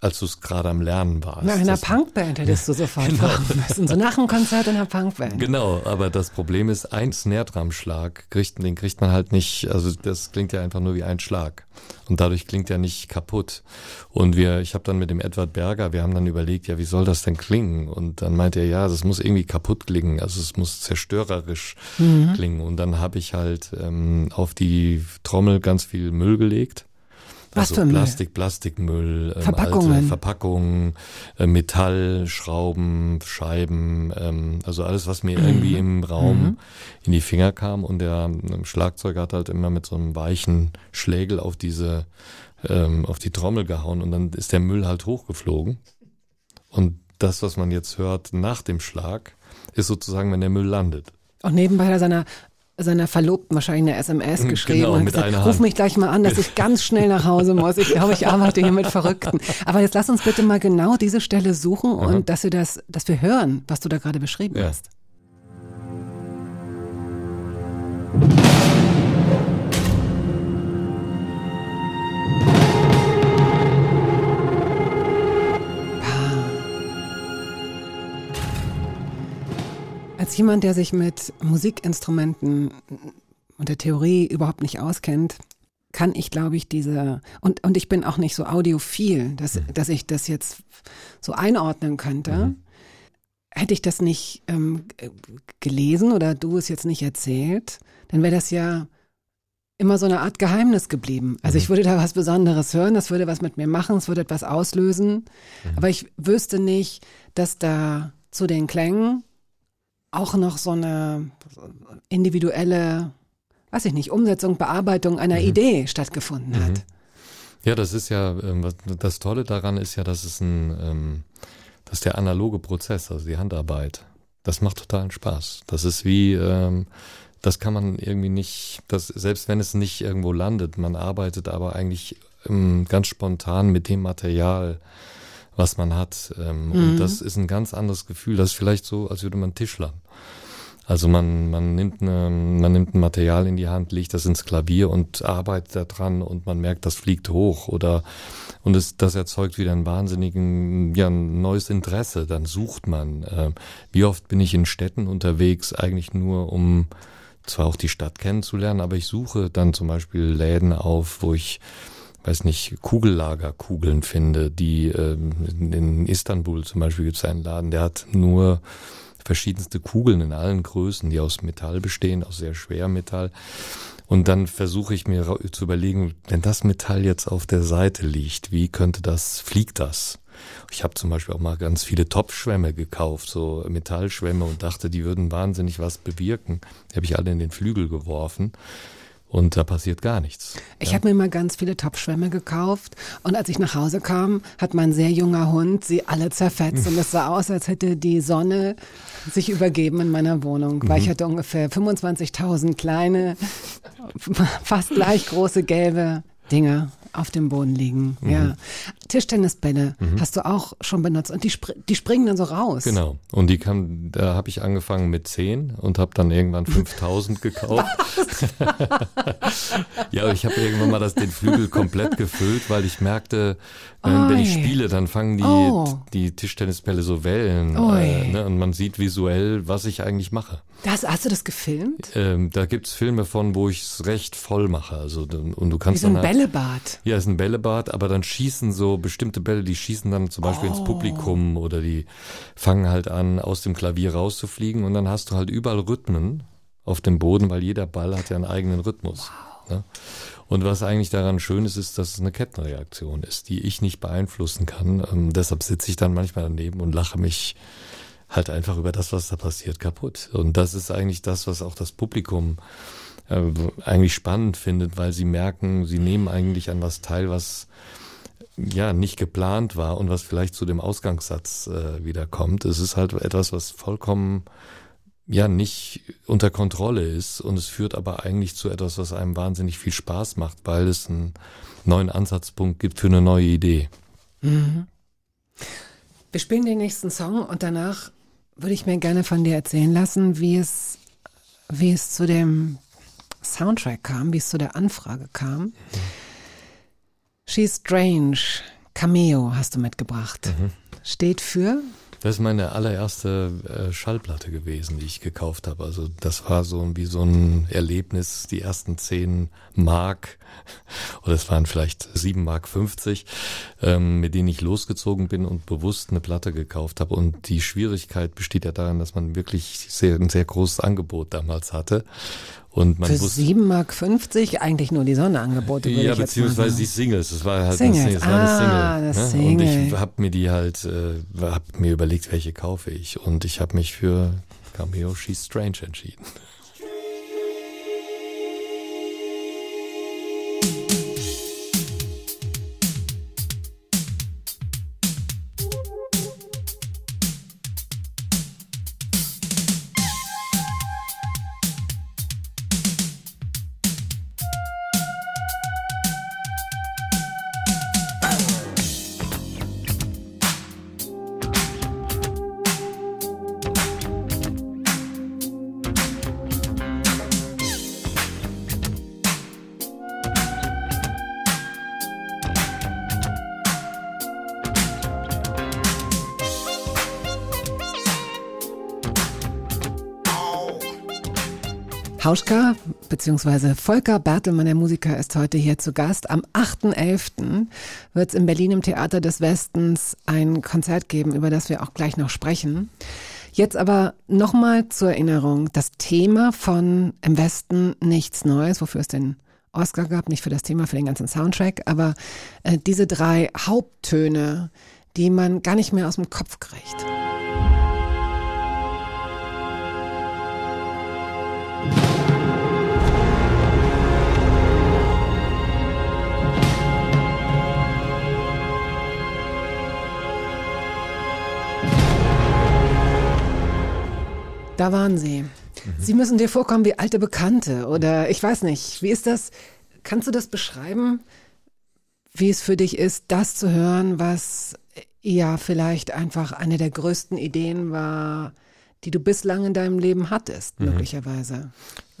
als du es gerade am Lernen warst. Na, in einer Punkband hättest du sofort genau. fragen müssen. So nach einem Konzert in einer Punkband. Genau, aber das Problem ist, ein Snare-Drum-Schlag, kriegt, den kriegt man halt nicht, also das klingt ja einfach nur wie ein Schlag. Und dadurch klingt er nicht kaputt. Und wir, ich habe dann mit dem Edward Berger, wir haben dann überlegt, ja, wie soll das denn klingen? Und dann meinte er, ja, das muss irgendwie kaputt klingen, also es muss zerstörerisch mhm. klingen. Und dann habe ich halt ähm, auf die Trommel ganz viel Müll gelegt was also für Plastik, Müll? Plastikmüll, ähm, Verpackungen, alte Verpackungen, äh, Metall, Schrauben, Scheiben, ähm, also alles, was mir mhm. irgendwie im Raum mhm. in die Finger kam. Und der ähm, Schlagzeuger hat halt immer mit so einem weichen Schlägel auf diese, ähm, auf die Trommel gehauen und dann ist der Müll halt hochgeflogen. Und das, was man jetzt hört nach dem Schlag, ist sozusagen, wenn der Müll landet. Und nebenbei hat er seiner seiner Verlobten wahrscheinlich eine SMS genau, geschrieben genau, und gesagt, ruf mich gleich mal an, dass ich ganz schnell nach Hause muss. Ich glaube, ich arbeite hier mit Verrückten. Aber jetzt lass uns bitte mal genau diese Stelle suchen und dass wir das, dass wir hören, was du da gerade beschrieben ja. hast. Als jemand, der sich mit Musikinstrumenten und der Theorie überhaupt nicht auskennt, kann ich, glaube ich, diese, und, und ich bin auch nicht so audiophil, dass, mhm. dass ich das jetzt so einordnen könnte. Mhm. Hätte ich das nicht ähm, gelesen oder du es jetzt nicht erzählt, dann wäre das ja immer so eine Art Geheimnis geblieben. Also ich würde da was Besonderes hören, das würde was mit mir machen, es würde etwas auslösen. Aber ich wüsste nicht, dass da zu den Klängen auch noch so eine individuelle, weiß ich nicht, Umsetzung, Bearbeitung einer Idee stattgefunden hat. Ja, das ist ja, ähm, das Tolle daran ist ja, dass es ein, ähm, dass der analoge Prozess, also die Handarbeit, das macht totalen Spaß. Das ist wie, ähm, das kann man irgendwie nicht, das, selbst wenn es nicht irgendwo landet, man arbeitet aber eigentlich ganz spontan mit dem Material, was man hat. Ähm, Und das ist ein ganz anderes Gefühl. Das ist vielleicht so, als würde man Tischlern. Also man, man, nimmt eine, man nimmt ein Material in die Hand, legt das ins Klavier und arbeitet da dran und man merkt, das fliegt hoch oder und es, das erzeugt wieder einen wahnsinnigen, ja, ein neues Interesse. Dann sucht man. Ähm, wie oft bin ich in Städten unterwegs, eigentlich nur um zwar auch die Stadt kennenzulernen, aber ich suche dann zum Beispiel Läden auf, wo ich weiß nicht, Kugellagerkugeln finde, die ähm, in- Istanbul zum Beispiel gibt es einen Laden, der hat nur verschiedenste Kugeln in allen Größen, die aus Metall bestehen, aus sehr schwerem Metall. Und dann versuche ich mir zu überlegen, wenn das Metall jetzt auf der Seite liegt, wie könnte das, fliegt das? Ich habe zum Beispiel auch mal ganz viele Topfschwämme gekauft, so Metallschwämme und dachte, die würden wahnsinnig was bewirken. Die habe ich alle in den Flügel geworfen und da passiert gar nichts. Ich habe mir mal ganz viele Topfschwämme gekauft. Und als ich nach Hause kam, hat mein sehr junger Hund sie alle zerfetzt. Und es sah aus, als hätte die Sonne sich übergeben in meiner Wohnung, weil ich hatte ungefähr 25.000 kleine, fast gleich große gelbe Dinger auf dem Boden liegen. Ja. Tischtennisbälle hast du auch schon benutzt und die, die springen dann so raus. Genau. Und die kam, da habe ich angefangen mit 10 und habe dann irgendwann 5000 gekauft. ja, ich habe irgendwann mal das, den Flügel komplett gefüllt, weil ich merkte, wenn, wenn ich spiele, dann fangen die, Oh. die Tischtennisbälle so Wellen. Äh, ne? Und man sieht visuell, was ich eigentlich mache. Das, hast du das gefilmt? Ähm, da gibt's Filme von, wo ich es recht voll mache. Also, und du Wie kannst so ein dann halt, Bällebad. Ja, ist ein Bällebad, aber dann schießen so bestimmte Bälle, die schießen dann zum Beispiel Oh. ins Publikum oder die fangen halt an, aus dem Klavier rauszufliegen und dann hast du halt überall Rhythmen auf dem Boden, weil jeder Ball hat ja einen eigenen Rhythmus. Ne? Und was eigentlich daran schön ist, ist, dass es eine Kettenreaktion ist, die ich nicht beeinflussen kann. Ähm, deshalb sitze ich dann manchmal daneben und lache mich halt einfach über das, was da passiert, kaputt. Und das ist eigentlich das, was auch das Publikum äh, eigentlich spannend findet, weil sie merken, sie nehmen eigentlich an was teil, was ja nicht geplant war und was vielleicht zu dem Ausgangssatz äh, wieder kommt. Es ist halt etwas, was vollkommen ja nicht unter Kontrolle ist und es führt aber eigentlich zu etwas, was einem wahnsinnig viel Spaß macht, weil es einen neuen Ansatzpunkt gibt für eine neue Idee. Wir spielen den nächsten Song und danach würde ich mir gerne von dir erzählen lassen, wie es, wie es zu dem Soundtrack kam, wie es zu der Anfrage kam. She's Strange, Cameo hast du mitgebracht. Steht für? Das ist meine allererste äh, Schallplatte gewesen, die ich gekauft habe. Also das war so wie so ein Erlebnis, die ersten zehn Mark oder es waren vielleicht sieben Mark 50, ähm, mit denen ich losgezogen bin und bewusst eine Platte gekauft habe. Und die Schwierigkeit besteht ja darin, dass man wirklich sehr, ein sehr großes Angebot damals hatte. Und man Für wusste, 7,50 Mark 50 eigentlich nur die Sonderangebote, würde ja, beziehungsweise die. Singles. Es war halt Singles. eine, es war eine Ah, Single. das ne? Und Single. ich habe mir die halt, äh, hab mir überlegt, welche kaufe ich. Und ich habe mich für Cameo She's Strange entschieden. Hauschka bzw. Volker Bertelmann, der Musiker, ist heute hier zu Gast. Am 8.11. wird es in Berlin im Theater des Westens ein Konzert geben, über das wir auch gleich noch sprechen. Jetzt aber nochmal zur Erinnerung, das Thema von Im Westen nichts Neues, wofür es den Oscar gab, nicht für das Thema, für den ganzen Soundtrack, aber äh, diese drei Haupttöne, die man gar nicht mehr aus dem Kopf kriegt. Da waren sie. Mhm. Sie müssen dir vorkommen wie alte Bekannte oder ich weiß nicht. Wie ist das? Kannst du das beschreiben, wie es für dich ist, das zu hören, was ja vielleicht einfach eine der größten Ideen war, die du bislang in deinem Leben hattest, mhm. möglicherweise?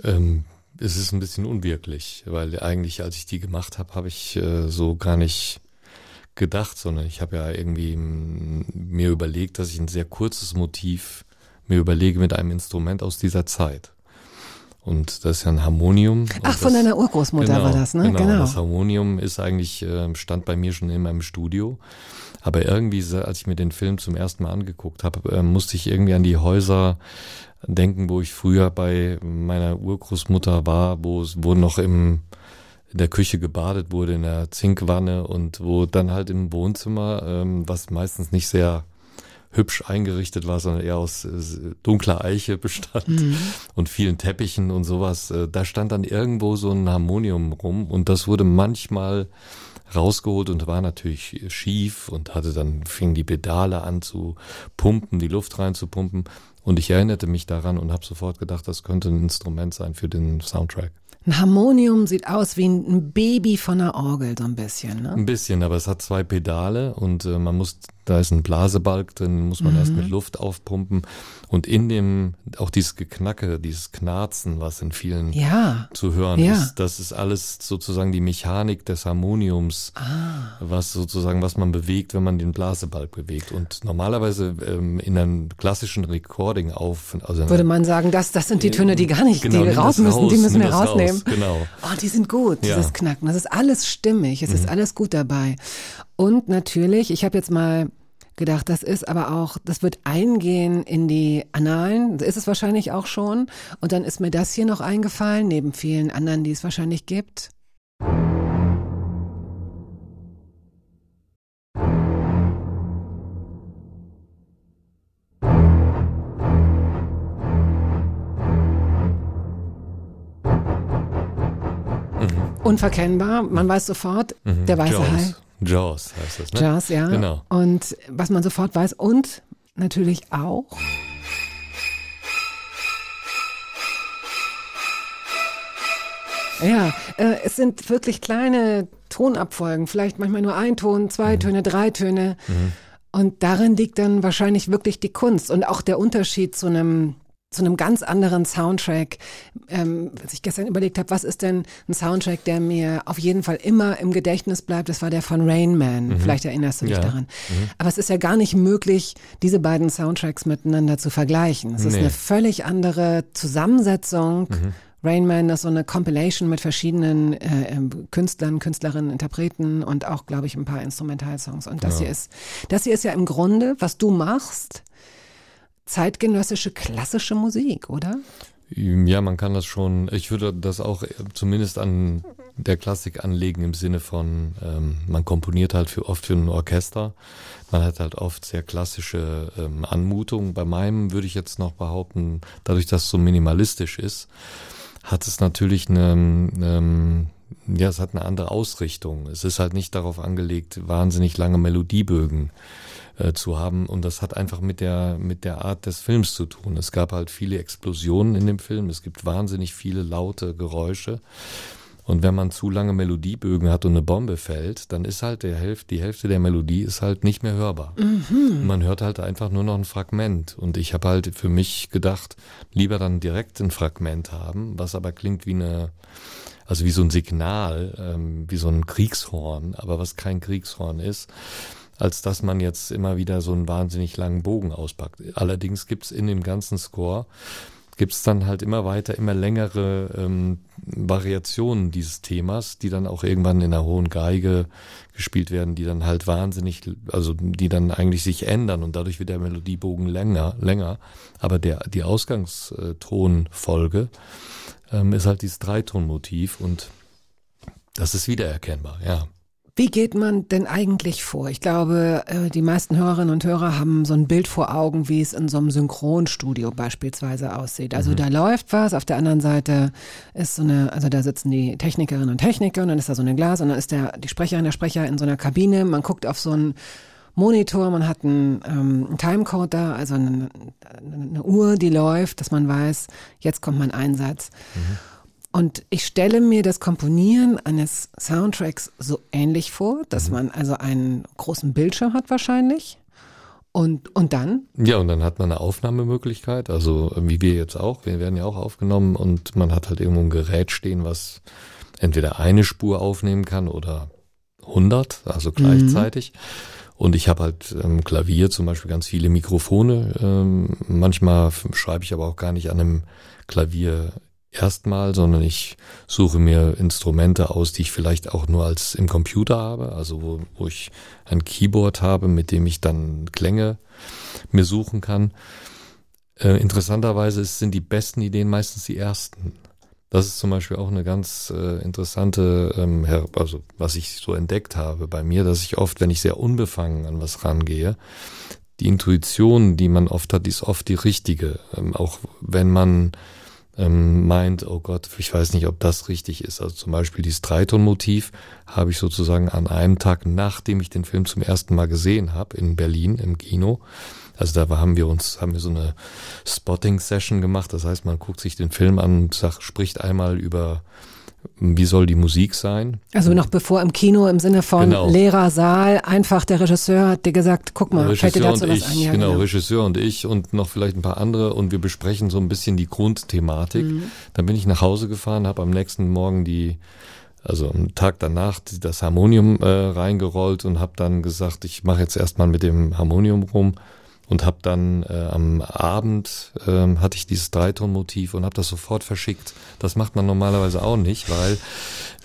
Ähm, es ist ein bisschen unwirklich, weil eigentlich, als ich die gemacht habe, habe ich äh, so gar nicht gedacht, sondern ich habe ja irgendwie mir überlegt, dass ich ein sehr kurzes Motiv mir überlege mit einem Instrument aus dieser Zeit. Und das ist ja ein Harmonium. Ach, von das, deiner Urgroßmutter genau, war das, ne? Genau. genau. Das Harmonium ist eigentlich, äh, stand bei mir schon in meinem Studio. Aber irgendwie, als ich mir den Film zum ersten Mal angeguckt habe, äh, musste ich irgendwie an die Häuser denken, wo ich früher bei meiner Urgroßmutter war, wo es, wo noch im, in der Küche gebadet wurde, in der Zinkwanne und wo dann halt im Wohnzimmer, ähm, was meistens nicht sehr hübsch eingerichtet war, sondern eher aus äh, dunkler Eiche bestand mhm. und vielen Teppichen und sowas. Äh, da stand dann irgendwo so ein Harmonium rum und das wurde manchmal rausgeholt und war natürlich schief und hatte dann, fing die Pedale an zu pumpen, die Luft reinzupumpen. Und ich erinnerte mich daran und habe sofort gedacht, das könnte ein Instrument sein für den Soundtrack. Ein Harmonium sieht aus wie ein Baby von einer Orgel, so ein bisschen, ne? Ein bisschen, aber es hat zwei Pedale und äh, man muss da ist ein Blasebalg drin, muss man mhm. erst mit Luft aufpumpen. Und in dem, auch dieses Geknacke, dieses Knarzen, was in vielen ja. zu hören ja. ist, das ist alles sozusagen die Mechanik des Harmoniums, ah. was sozusagen, was man bewegt, wenn man den Blasebalg bewegt. Und normalerweise ähm, in einem klassischen Recording auf, also würde man sagen, das, das sind die Töne, die gar nicht, genau, die raus müssen, raus, die müssen wir rausnehmen. Raus, genau. Oh, die sind gut, ja. dieses Knacken. Das ist alles stimmig, es mhm. ist alles gut dabei. Und natürlich, ich habe jetzt mal gedacht, das ist aber auch, das wird eingehen in die Annalen, ist es wahrscheinlich auch schon. Und dann ist mir das hier noch eingefallen, neben vielen anderen, die es wahrscheinlich gibt. Mhm. Unverkennbar, man weiß sofort, mhm. der weiße. Hai. Jaws heißt das, ne? Jaws, ja. Genau. Und was man sofort weiß und natürlich auch. Ja, äh, es sind wirklich kleine Tonabfolgen, vielleicht manchmal nur ein Ton, zwei mhm. Töne, drei Töne. Mhm. Und darin liegt dann wahrscheinlich wirklich die Kunst und auch der Unterschied zu einem zu einem ganz anderen Soundtrack, ähm, als ich gestern überlegt habe, was ist denn ein Soundtrack, der mir auf jeden Fall immer im Gedächtnis bleibt, das war der von Rain Man. Mhm. Vielleicht erinnerst du dich ja. daran. Mhm. Aber es ist ja gar nicht möglich, diese beiden Soundtracks miteinander zu vergleichen. Es nee. ist eine völlig andere Zusammensetzung. Mhm. Rain Man ist so eine Compilation mit verschiedenen äh, ähm, Künstlern, Künstlerinnen, Interpreten und auch, glaube ich, ein paar Instrumentalsongs. Und das ja. hier ist, das hier ist ja im Grunde, was du machst, zeitgenössische klassische Musik, oder? Ja, man kann das schon, ich würde das auch zumindest an der Klassik anlegen im Sinne von, ähm, man komponiert halt für oft für ein Orchester. Man hat halt oft sehr klassische ähm, Anmutungen. Bei meinem würde ich jetzt noch behaupten, dadurch, dass es so minimalistisch ist, hat es natürlich eine, ähm, ja, es hat eine andere Ausrichtung. Es ist halt nicht darauf angelegt, wahnsinnig lange Melodiebögen äh, zu haben. Und das hat einfach mit der, mit der Art des Films zu tun. Es gab halt viele Explosionen in dem Film. Es gibt wahnsinnig viele laute Geräusche. Und wenn man zu lange Melodiebögen hat und eine Bombe fällt, dann ist halt der Hälfte, die Hälfte der Melodie ist halt nicht mehr hörbar. Mhm. Man hört halt einfach nur noch ein Fragment. Und ich habe halt für mich gedacht, lieber dann direkt ein Fragment haben, was aber klingt wie eine, also wie so ein Signal, ähm, wie so ein Kriegshorn, aber was kein Kriegshorn ist als dass man jetzt immer wieder so einen wahnsinnig langen Bogen auspackt. Allerdings gibt's in dem ganzen Score gibt's dann halt immer weiter, immer längere ähm, Variationen dieses Themas, die dann auch irgendwann in einer hohen Geige gespielt werden, die dann halt wahnsinnig, also die dann eigentlich sich ändern und dadurch wird der Melodiebogen länger, länger. Aber der, die Ausgangstonfolge ähm, ist halt dieses Dreitonmotiv und Das ist wiedererkennbar, ja. Wie geht man denn eigentlich vor? Ich glaube, äh, die meisten Hörerinnen und Hörer haben so ein Bild vor Augen, wie es in so einem Synchronstudio beispielsweise aussieht. Also mhm. da läuft was, auf der anderen Seite ist so eine, also da sitzen die Technikerinnen und Techniker und dann ist da so eine Glas und dann ist der, die Sprecherin, der Sprecher in so einer Kabine. Man guckt auf so einen Monitor, man hat einen, ähm, einen Timecode da, also eine, eine, Uhr, die läuft, dass man weiß, jetzt kommt mein Einsatz. Mhm. Und ich stelle mir das Komponieren eines Soundtracks so ähnlich vor, dass mhm. man also einen großen Bildschirm hat wahrscheinlich. Und, und dann? Ja, und dann hat man eine Aufnahmemöglichkeit, also wie wir jetzt auch, wir werden ja auch aufgenommen und man hat halt irgendwo ein Gerät stehen, was entweder eine Spur aufnehmen kann oder 100, also gleichzeitig. Mhm. Und ich habe halt ähm, Klavier zum Beispiel ganz viele Mikrofone. Ähm, manchmal schreibe ich aber auch gar nicht an einem Klavier erstmal, sondern ich suche mir Instrumente aus, die ich vielleicht auch nur als im Computer habe, also wo, wo ich ein Keyboard habe, mit dem ich dann Klänge mir suchen kann. Äh, interessanterweise sind die besten Ideen meistens die ersten. Das ist zum Beispiel auch eine ganz äh, interessante, ähm, also was ich so entdeckt habe bei mir, dass ich oft, wenn ich sehr unbefangen an was rangehe, die Intuition, die man oft hat, ist oft die richtige. Ähm, auch wenn man ähm, meint, oh Gott, ich weiß nicht, ob das richtig ist. Also zum Beispiel dieses Dreiton-Motiv habe ich sozusagen an einem Tag, nachdem ich den Film zum ersten Mal gesehen habe, in Berlin im Kino, also da haben wir uns, haben wir so eine Spotting-Session gemacht. Das heißt, man guckt sich den Film an und sagt, spricht einmal über wie soll die Musik sein? Also noch bevor im Kino im Sinne von genau. leerer Saal, einfach der Regisseur hat dir gesagt, guck mal, fällt dir dazu was ich, ein? Ja, genau, genau, Regisseur und ich und noch vielleicht ein paar andere und wir besprechen so ein bisschen die Grundthematik. Mhm. Dann bin ich nach Hause gefahren, habe am nächsten Morgen die also am Tag danach das Harmonium äh, reingerollt und habe dann gesagt, ich mache jetzt erstmal mit dem Harmonium rum und habe dann äh, am Abend äh, hatte ich dieses Dreitonmotiv und habe das sofort verschickt. Das macht man normalerweise auch nicht, weil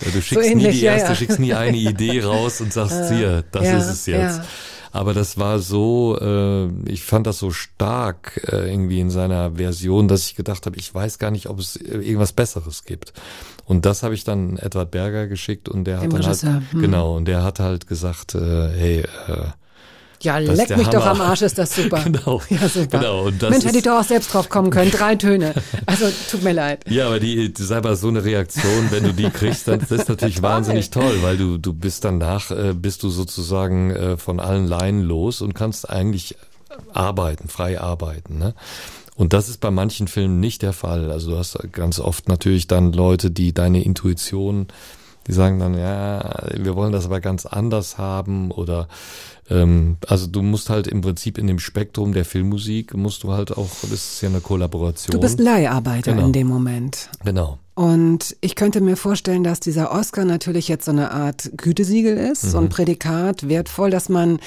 äh, du schickst so ähnlich, nie die erste, ja, schickst nie eine Idee raus und sagst hier, das ja, ist es jetzt. Aber das war so, äh, ich fand das so stark äh, irgendwie in seiner Version, dass ich gedacht habe, ich weiß gar nicht, ob es irgendwas Besseres gibt. Und das habe ich dann Edward Berger geschickt und der hat dann halt, hm. genau, und der hat halt gesagt, äh, hey, äh, ja, leck mich Hammer. doch am Arsch, ist das super. genau. Ja, super. Genau. Und das Mensch, hätte ich doch auch selbst drauf kommen können. Drei Töne. Also, tut mir leid. Ja, aber die, die sei mal so eine Reaktion, wenn du die kriegst, dann das ist natürlich wahnsinnig toll, weil du, du bist danach, äh, bist du sozusagen äh, von allen Leinen los und kannst eigentlich arbeiten, frei arbeiten, ne? Und das ist bei manchen Filmen nicht der Fall. Also du hast ganz oft natürlich dann Leute, die deine Intuition die sagen dann, ja, wir wollen das aber ganz anders haben oder ähm, also du musst halt im Prinzip in dem Spektrum der Filmmusik musst du halt auch, das ist ja eine Kollaboration. Du bist Leiharbeiter genau. in dem Moment. Genau. Und ich könnte mir vorstellen, dass dieser Oscar natürlich jetzt so eine Art Gütesiegel ist, mhm. so ein. Prädikat, wertvoll, dass man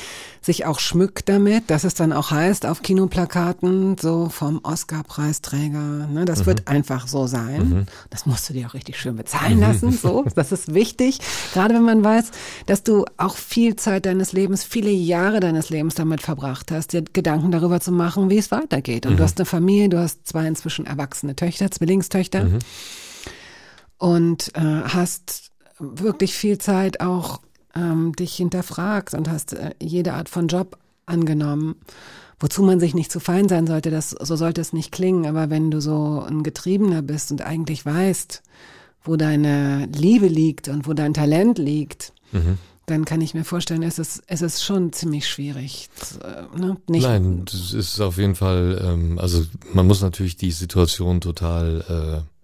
sich auch schmückt damit, dass es dann auch heißt auf Kinoplakaten, so vom Oscar-Preisträger. Ne, das mhm. wird einfach so sein. Mhm. Das musst du dir auch richtig schön bezahlen mhm. lassen. So, das ist wichtig. Gerade wenn man weiß, dass du auch viel Zeit deines Lebens, viele Jahre deines Lebens damit verbracht hast, dir Gedanken darüber zu machen, wie es weitergeht. Und du mhm. hast eine Familie, du hast zwei inzwischen erwachsene Töchter, Zwillingstöchter und äh, hast wirklich viel Zeit auch ähm, dich hinterfragt und hast äh, jede Art von Job angenommen, wozu man sich nicht zu fein sein sollte, das, so sollte es nicht klingen, aber wenn du so ein Getriebener bist und eigentlich weißt, wo deine Liebe liegt und wo dein Talent liegt, mhm. Dann kann ich mir vorstellen, es ist, es ist schon ziemlich schwierig. Äh, ne? Nicht Nein, das ist auf jeden Fall, ähm, also man muss natürlich die Situation total äh,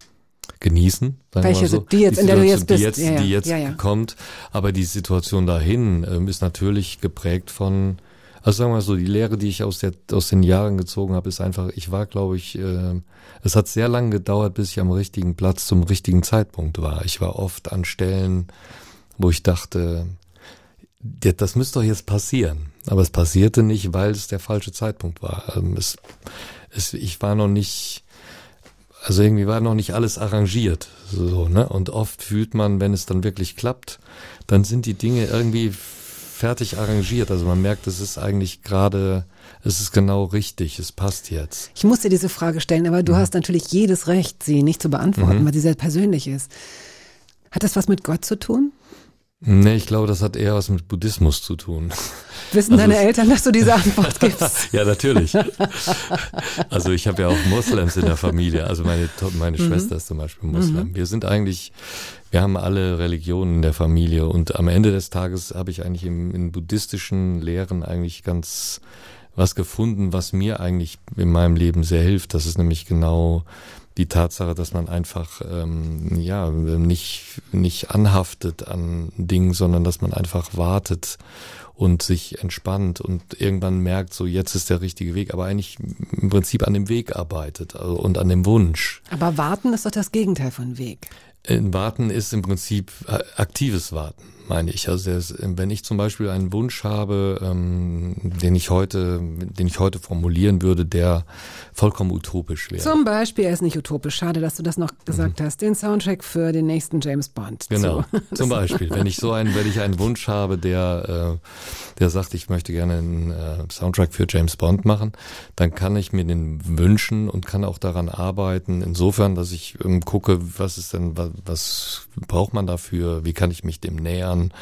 genießen. Welche so. die jetzt, die in der du jetzt bist, die jetzt, ja, ja. Die jetzt ja, kommt. Aber die Situation dahin ähm, ist natürlich geprägt von, also sagen wir mal so, die Lehre, die ich aus, der, aus den Jahren gezogen habe, ist einfach, ich war, glaube ich, äh, es hat sehr lange gedauert, bis ich am richtigen Platz zum richtigen Zeitpunkt war. Ich war oft an Stellen, wo ich dachte, das müsste doch jetzt passieren. Aber es passierte nicht, weil es der falsche Zeitpunkt war. Ähm, es, es, ich war noch nicht also irgendwie war noch nicht alles arrangiert, so, ne? Und oft fühlt man, wenn es dann wirklich klappt, dann sind die Dinge irgendwie fertig arrangiert. Also man merkt, es ist eigentlich gerade, es ist genau richtig, es passt jetzt. Ich muss dir diese Frage stellen, aber du mhm. hast natürlich jedes Recht, sie nicht zu beantworten, mhm. weil sie sehr persönlich ist. Hat das was mit Gott zu tun? Nee, ich glaube, das hat eher was mit Buddhismus zu tun. Wissen also deine Eltern, dass du diese Antwort gibst? ja, natürlich. Also ich habe ja auch Moslems in der Familie. Also meine, meine mhm. Schwester ist zum Beispiel Moslem. Mhm. Wir sind eigentlich, wir haben alle Religionen in der Familie und am Ende des Tages habe ich eigentlich im, in buddhistischen Lehren eigentlich ganz was gefunden, was mir eigentlich in meinem Leben sehr hilft. Das ist nämlich genau die Tatsache, dass man einfach ähm, ja nicht nicht anhaftet an Dingen, sondern dass man einfach wartet und sich entspannt und irgendwann merkt, so jetzt ist der richtige Weg, aber eigentlich im Prinzip an dem Weg arbeitet also, und an dem Wunsch. Aber warten ist doch das Gegenteil von Weg. Warten ist im Prinzip äh, aktives Warten meine ich. Also wenn ich zum Beispiel einen Wunsch habe, ähm, den ich heute, den ich heute formulieren würde, der vollkommen utopisch wäre. Zum Beispiel, er ist nicht utopisch. Schade, dass du das noch gesagt mhm. hast. Den Soundtrack für den nächsten James Bond. Genau. Zum Beispiel, wenn ich so einen, wenn ich einen Wunsch habe, der, äh, der sagt, ich möchte gerne einen äh, Soundtrack für James Bond machen, dann kann ich mir den wünschen und kann auch daran arbeiten. Insofern, dass ich ähm, gucke, was ist denn, was, was braucht man dafür? Wie kann ich mich dem nähern? Jahren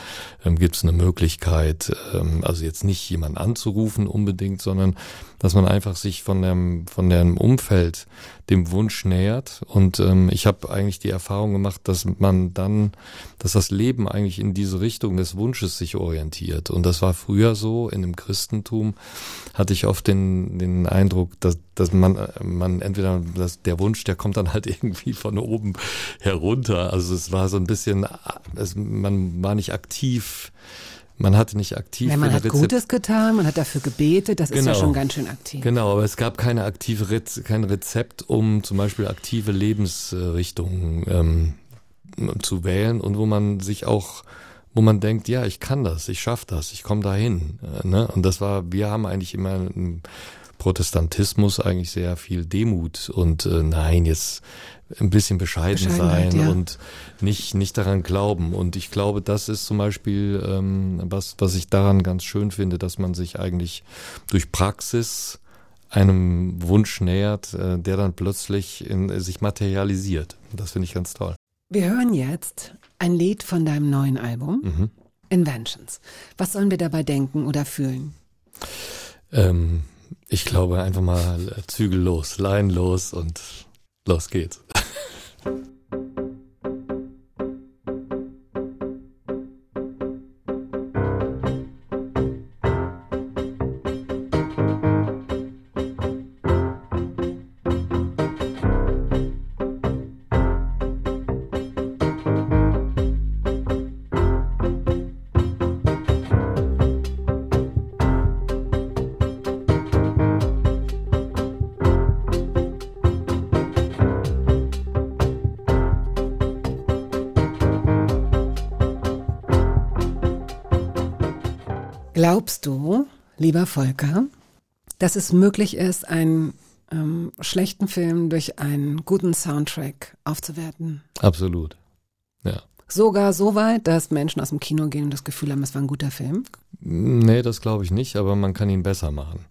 ähm, gibt es eine Möglichkeit, ähm, also jetzt nicht jemanden anzurufen unbedingt, sondern dass man einfach sich von dem, von dem Umfeld dem Wunsch nähert. Und ähm, ich habe eigentlich die Erfahrung gemacht, dass man dann, dass das Leben eigentlich in diese Richtung des Wunsches sich orientiert. Und das war früher so, in dem Christentum hatte ich oft den, den Eindruck, dass, dass man, man entweder, dass der Wunsch, der kommt dann halt irgendwie von oben herunter. Also es war so ein bisschen, es, man war nicht aktiv man hatte nicht aktiv. Ja, man hat Rezept Gutes getan, man hat dafür gebetet, das genau. ist ja genau. schon ganz schön aktiv. Genau, aber es gab keine aktive Rez kein Rezept, um zum Beispiel aktive Lebensrichtungen ähm, zu wählen und wo man sich auch wo man denkt, ja, ich kann das, ich schaffe das, ich komme dahin. Äh, ne? Und das war, wir haben eigentlich immer im Protestantismus eigentlich sehr viel Demut und äh, nein, jetzt ein bisschen bescheiden sein ja. und nicht, nicht daran glauben. Und ich glaube, das ist zum Beispiel ähm, was, was ich daran ganz schön finde, dass man sich eigentlich durch Praxis einem Wunsch nähert, äh, der dann plötzlich in, äh, sich materialisiert. Das finde ich ganz toll. Wir hören jetzt ein Lied von deinem neuen Album, mhm. Inventions. Was sollen wir dabei denken oder fühlen? Ähm, ich glaube einfach mal Zügel los, Leinen los und los geht's. Glaubst du, lieber Volker, dass es möglich ist, einen ähm, schlechten Film durch einen guten Soundtrack aufzuwerten? Absolut. Ja. Sogar so weit, dass Menschen aus dem Kino gehen und das Gefühl haben, es war ein guter Film? Nee, das glaube ich nicht, aber man kann ihn besser machen.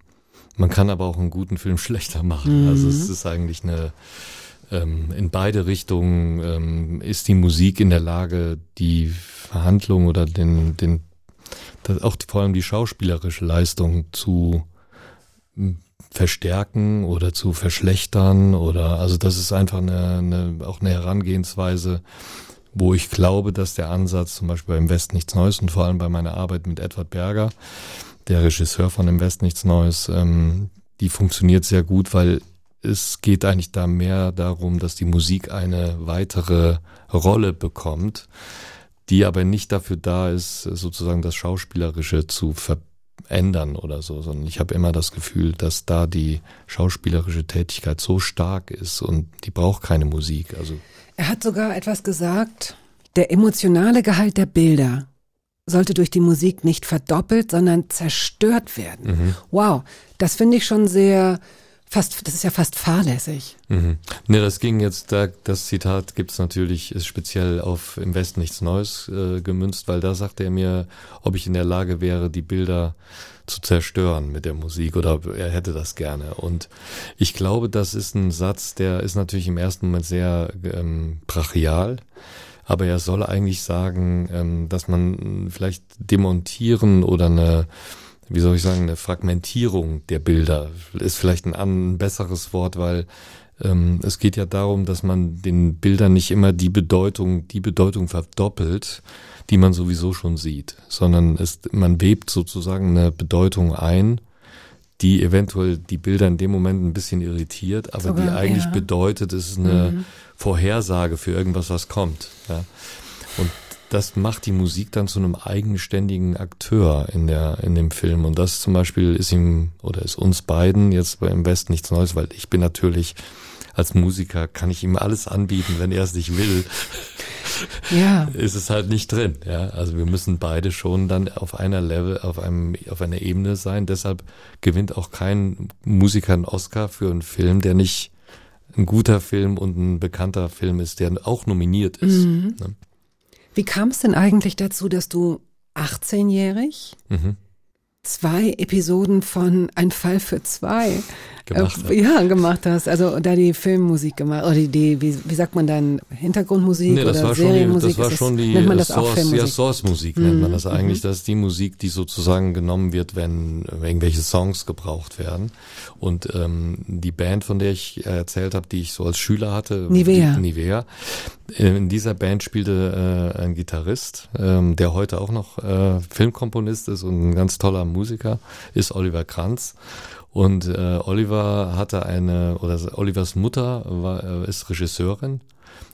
Man kann aber auch einen guten Film schlechter machen. Mhm. Also es ist eigentlich eine, ähm, in beide Richtungen ähm, ist die Musik in der Lage, die Verhandlung oder den, den das auch vor allem die schauspielerische Leistung zu hm, verstärken oder zu verschlechtern oder also das ist einfach eine, eine auch eine Herangehensweise, wo ich glaube, dass der Ansatz zum Beispiel beim West nichts Neues und vor allem bei meiner Arbeit mit Edward Berger, der Regisseur von dem West nichts Neues, ähm, die funktioniert sehr gut, weil es geht eigentlich da mehr darum, dass die Musik eine weitere Rolle bekommt die aber nicht dafür da ist, sozusagen das Schauspielerische zu verändern oder so, sondern ich habe immer das Gefühl, dass da die schauspielerische Tätigkeit so stark ist und die braucht keine Musik. Also er hat sogar etwas gesagt, der emotionale Gehalt der Bilder sollte durch die Musik nicht verdoppelt, sondern zerstört werden. Mhm. Wow, das finde ich schon sehr fast, das ist ja fast fahrlässig. Mhm. Ne, das ging jetzt, da, das Zitat gibt's natürlich ist speziell auf Im Westen nichts Neues äh, gemünzt, weil da sagte er mir, ob ich in der Lage wäre, die Bilder zu zerstören mit der Musik oder er hätte das gerne. Und ich glaube, das ist ein Satz, der ist natürlich im ersten Moment sehr ähm, brachial. aber er soll eigentlich sagen, ähm, dass man vielleicht demontieren oder eine, wie soll ich sagen, eine Fragmentierung der Bilder ist vielleicht ein, ein besseres Wort, weil ähm, es geht ja darum, dass man den Bildern nicht immer die Bedeutung, die Bedeutung verdoppelt, die man sowieso schon sieht, sondern es, man webt sozusagen eine Bedeutung ein, die eventuell die Bilder in dem Moment ein bisschen irritiert, aber Sogar, die eigentlich ja. bedeutet, es ist eine mhm. Vorhersage für irgendwas, was kommt. Ja. Und das macht die Musik dann zu einem eigenständigen Akteur in der in dem Film und das zum Beispiel ist ihm oder ist uns beiden jetzt beim West nichts Neues, weil ich bin natürlich als Musiker kann ich ihm alles anbieten, wenn er es nicht will. Ja. ist es halt nicht drin. Ja, also wir müssen beide schon dann auf einer Level, auf einem, auf einer Ebene sein. Deshalb gewinnt auch kein Musiker einen Oscar für einen Film, der nicht ein guter Film und ein bekannter Film ist, der auch nominiert ist. Mhm. Ne? Wie kam es denn eigentlich dazu, dass du 18-jährig mhm zwei Episoden von Ein Fall für zwei. Gemacht äh, ja gemacht hast. Also da die Filmmusik gemacht oder die, die wie, wie sagt man dann Hintergrundmusik nee, das oder war Serienmusik schon die, das war schon die nennt man das Source, auch Filmmusik? ja Source Musik mhm. nennt man das eigentlich. mhm. das ist die Musik die sozusagen genommen wird wenn irgendwelche Songs gebraucht werden. Und ähm, die Band von der ich erzählt habe die ich so als Schüler hatte Nivea, die, Nivea. In dieser Band spielte äh, ein Gitarrist ähm, der heute auch noch äh, Filmkomponist ist und ein ganz toller Musiker ist Oliver Kranz. Und äh, Oliver hatte eine, oder Olivers Mutter war, äh, ist Regisseurin.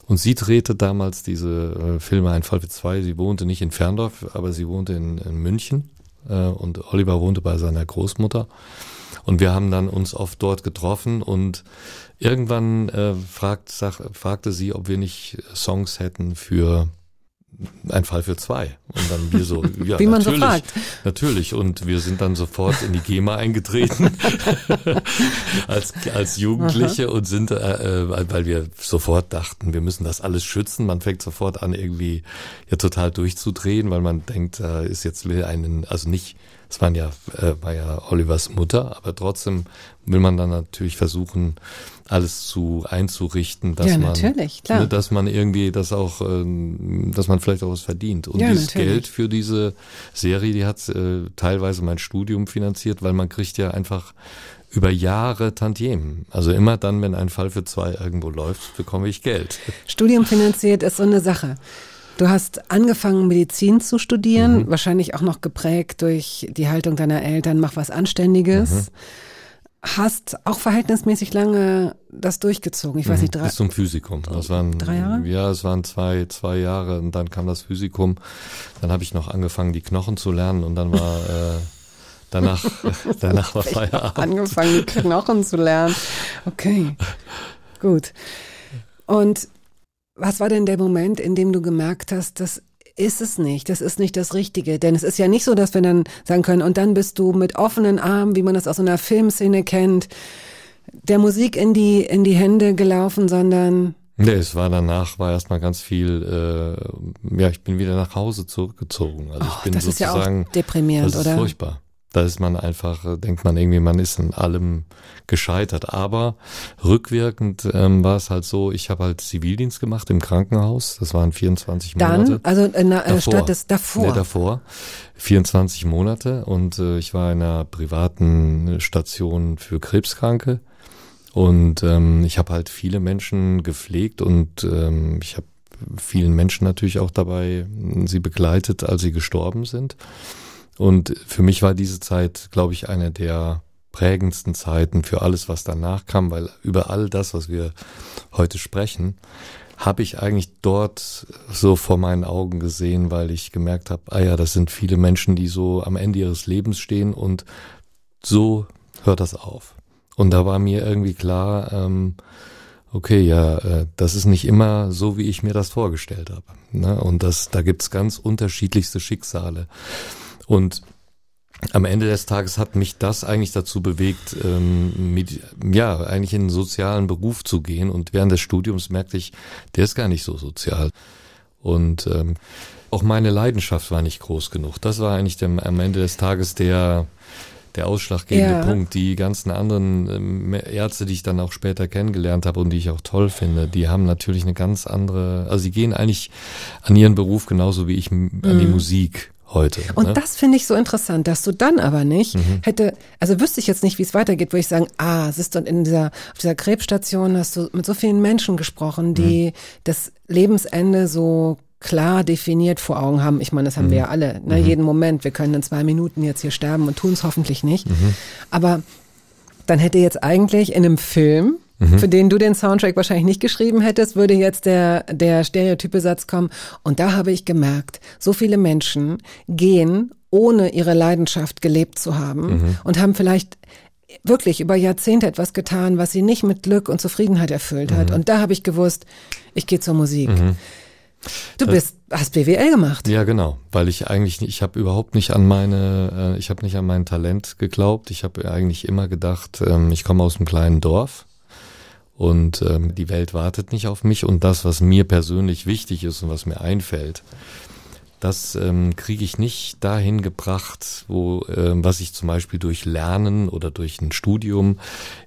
Und sie drehte damals diese äh, Filme Ein Fall für zwei. Sie wohnte nicht in Ferndorf, aber sie wohnte in, in München. Äh, und Oliver wohnte bei seiner Großmutter. Und wir haben dann uns oft dort getroffen und irgendwann äh, fragt, sag, fragte sie, ob wir nicht Songs hätten für ein Fall für zwei. Und dann wir so, ja, Wie man natürlich, so fragt. Natürlich. Und wir sind dann sofort in die GEMA eingetreten als, als Jugendliche Aha. und sind, äh, äh, weil wir sofort dachten, wir müssen das alles schützen. Man fängt sofort an, irgendwie ja total durchzudrehen, weil man denkt, äh, ist jetzt will einen, also nicht es waren ja, äh, war ja Olivers Mutter, aber trotzdem will man dann natürlich versuchen, alles zu einzurichten, dass ja, man, klar. Ne, dass man irgendwie das auch, äh, dass man vielleicht auch was verdient. Und ja, dieses natürlich. Geld für diese Serie, die hat äh, teilweise mein Studium finanziert, weil man kriegt ja einfach über Jahre Tantiemen. Also immer dann, wenn ein Fall für zwei irgendwo läuft, bekomme ich Geld. Studium finanziert ist so eine Sache. Du hast angefangen, Medizin zu studieren, mhm. wahrscheinlich auch noch geprägt durch die Haltung deiner Eltern, mach was Anständiges. Mhm. Hast auch verhältnismäßig lange das durchgezogen. Ich mhm. weiß nicht, drei. Bis zum Physikum. Das waren, drei Jahre? Ja, es waren zwei, zwei Jahre und dann kam das Physikum. Dann habe ich noch angefangen, die Knochen zu lernen und dann war, äh, danach, danach war Feierabend. Angefangen, die Knochen zu lernen. Okay. Gut. Und was war denn der Moment, in dem du gemerkt hast, das ist es nicht, das ist nicht das Richtige? Denn es ist ja nicht so, dass wir dann sagen können, und dann bist du mit offenen Armen, wie man das aus einer Filmszene kennt, der Musik in die, in die Hände gelaufen, sondern Nee, es war danach, war erstmal ganz viel, äh, ja, ich bin wieder nach Hause zurückgezogen. Also ich oh, bin das sozusagen. Ist ja auch deprimierend, das ist oder? furchtbar. Da ist man einfach, äh, denkt man irgendwie, man ist in allem gescheitert. Aber rückwirkend ähm, war es halt so, ich habe halt Zivildienst gemacht im Krankenhaus. Das waren 24 Dann, Monate. Also in der davor. Stadt des davor. Nee, davor. 24 Monate und äh, ich war in einer privaten Station für Krebskranke. Und ähm, ich habe halt viele Menschen gepflegt und ähm, ich habe vielen Menschen natürlich auch dabei sie begleitet, als sie gestorben sind. Und für mich war diese Zeit, glaube ich, eine der prägendsten Zeiten für alles, was danach kam, weil über all das, was wir heute sprechen, habe ich eigentlich dort so vor meinen Augen gesehen, weil ich gemerkt habe, ah ja, das sind viele Menschen, die so am Ende ihres Lebens stehen und so hört das auf. Und da war mir irgendwie klar, ähm, okay, ja, äh, das ist nicht immer so, wie ich mir das vorgestellt habe. Ne? Und das, da gibt's ganz unterschiedlichste Schicksale. Und am Ende des Tages hat mich das eigentlich dazu bewegt, ähm, mit, ja, eigentlich in einen sozialen Beruf zu gehen. Und während des Studiums merkte ich, der ist gar nicht so sozial. Und ähm, auch meine Leidenschaft war nicht groß genug. Das war eigentlich der, am Ende des Tages der, der ausschlaggebende Ja. Punkt. Die ganzen anderen ähm, Ärzte, die ich dann auch später kennengelernt habe und die ich auch toll finde, die haben natürlich eine ganz andere, also sie gehen eigentlich an ihren Beruf genauso wie ich an die Musik heute. Mhm. Und ne? das finde ich so interessant, dass du dann aber nicht hätte, also wüsste ich jetzt nicht, wie es weitergeht, würde ich sagen, ah, siehst du, in dieser, auf dieser Krebsstation hast du mit so vielen Menschen gesprochen, die das Lebensende so klar definiert vor Augen haben. Ich meine, das haben wir ja alle, ne, jeden Moment. Wir können in zwei Minuten jetzt hier sterben und tun es hoffentlich nicht. Aber dann hätte jetzt eigentlich in einem Film, für den du den Soundtrack wahrscheinlich nicht geschrieben hättest, würde jetzt der, der stereotype Satz kommen. Und da habe ich gemerkt, so viele Menschen gehen, ohne ihre Leidenschaft gelebt zu haben und haben vielleicht wirklich über Jahrzehnte etwas getan, was sie nicht mit Glück und Zufriedenheit erfüllt hat. Und da habe ich gewusst, ich gehe zur Musik. Du bist, hast BWL gemacht. Ja, genau, weil ich eigentlich, ich habe überhaupt nicht an meine, äh, ich habe nicht an mein Talent geglaubt. Ich habe eigentlich immer gedacht, ähm, ich komme aus einem kleinen Dorf und ähm, die Welt wartet nicht auf mich. Und das, was mir persönlich wichtig ist und was mir einfällt, das ähm, kriege ich nicht dahin gebracht, wo ähm, was ich zum Beispiel durch Lernen oder durch ein Studium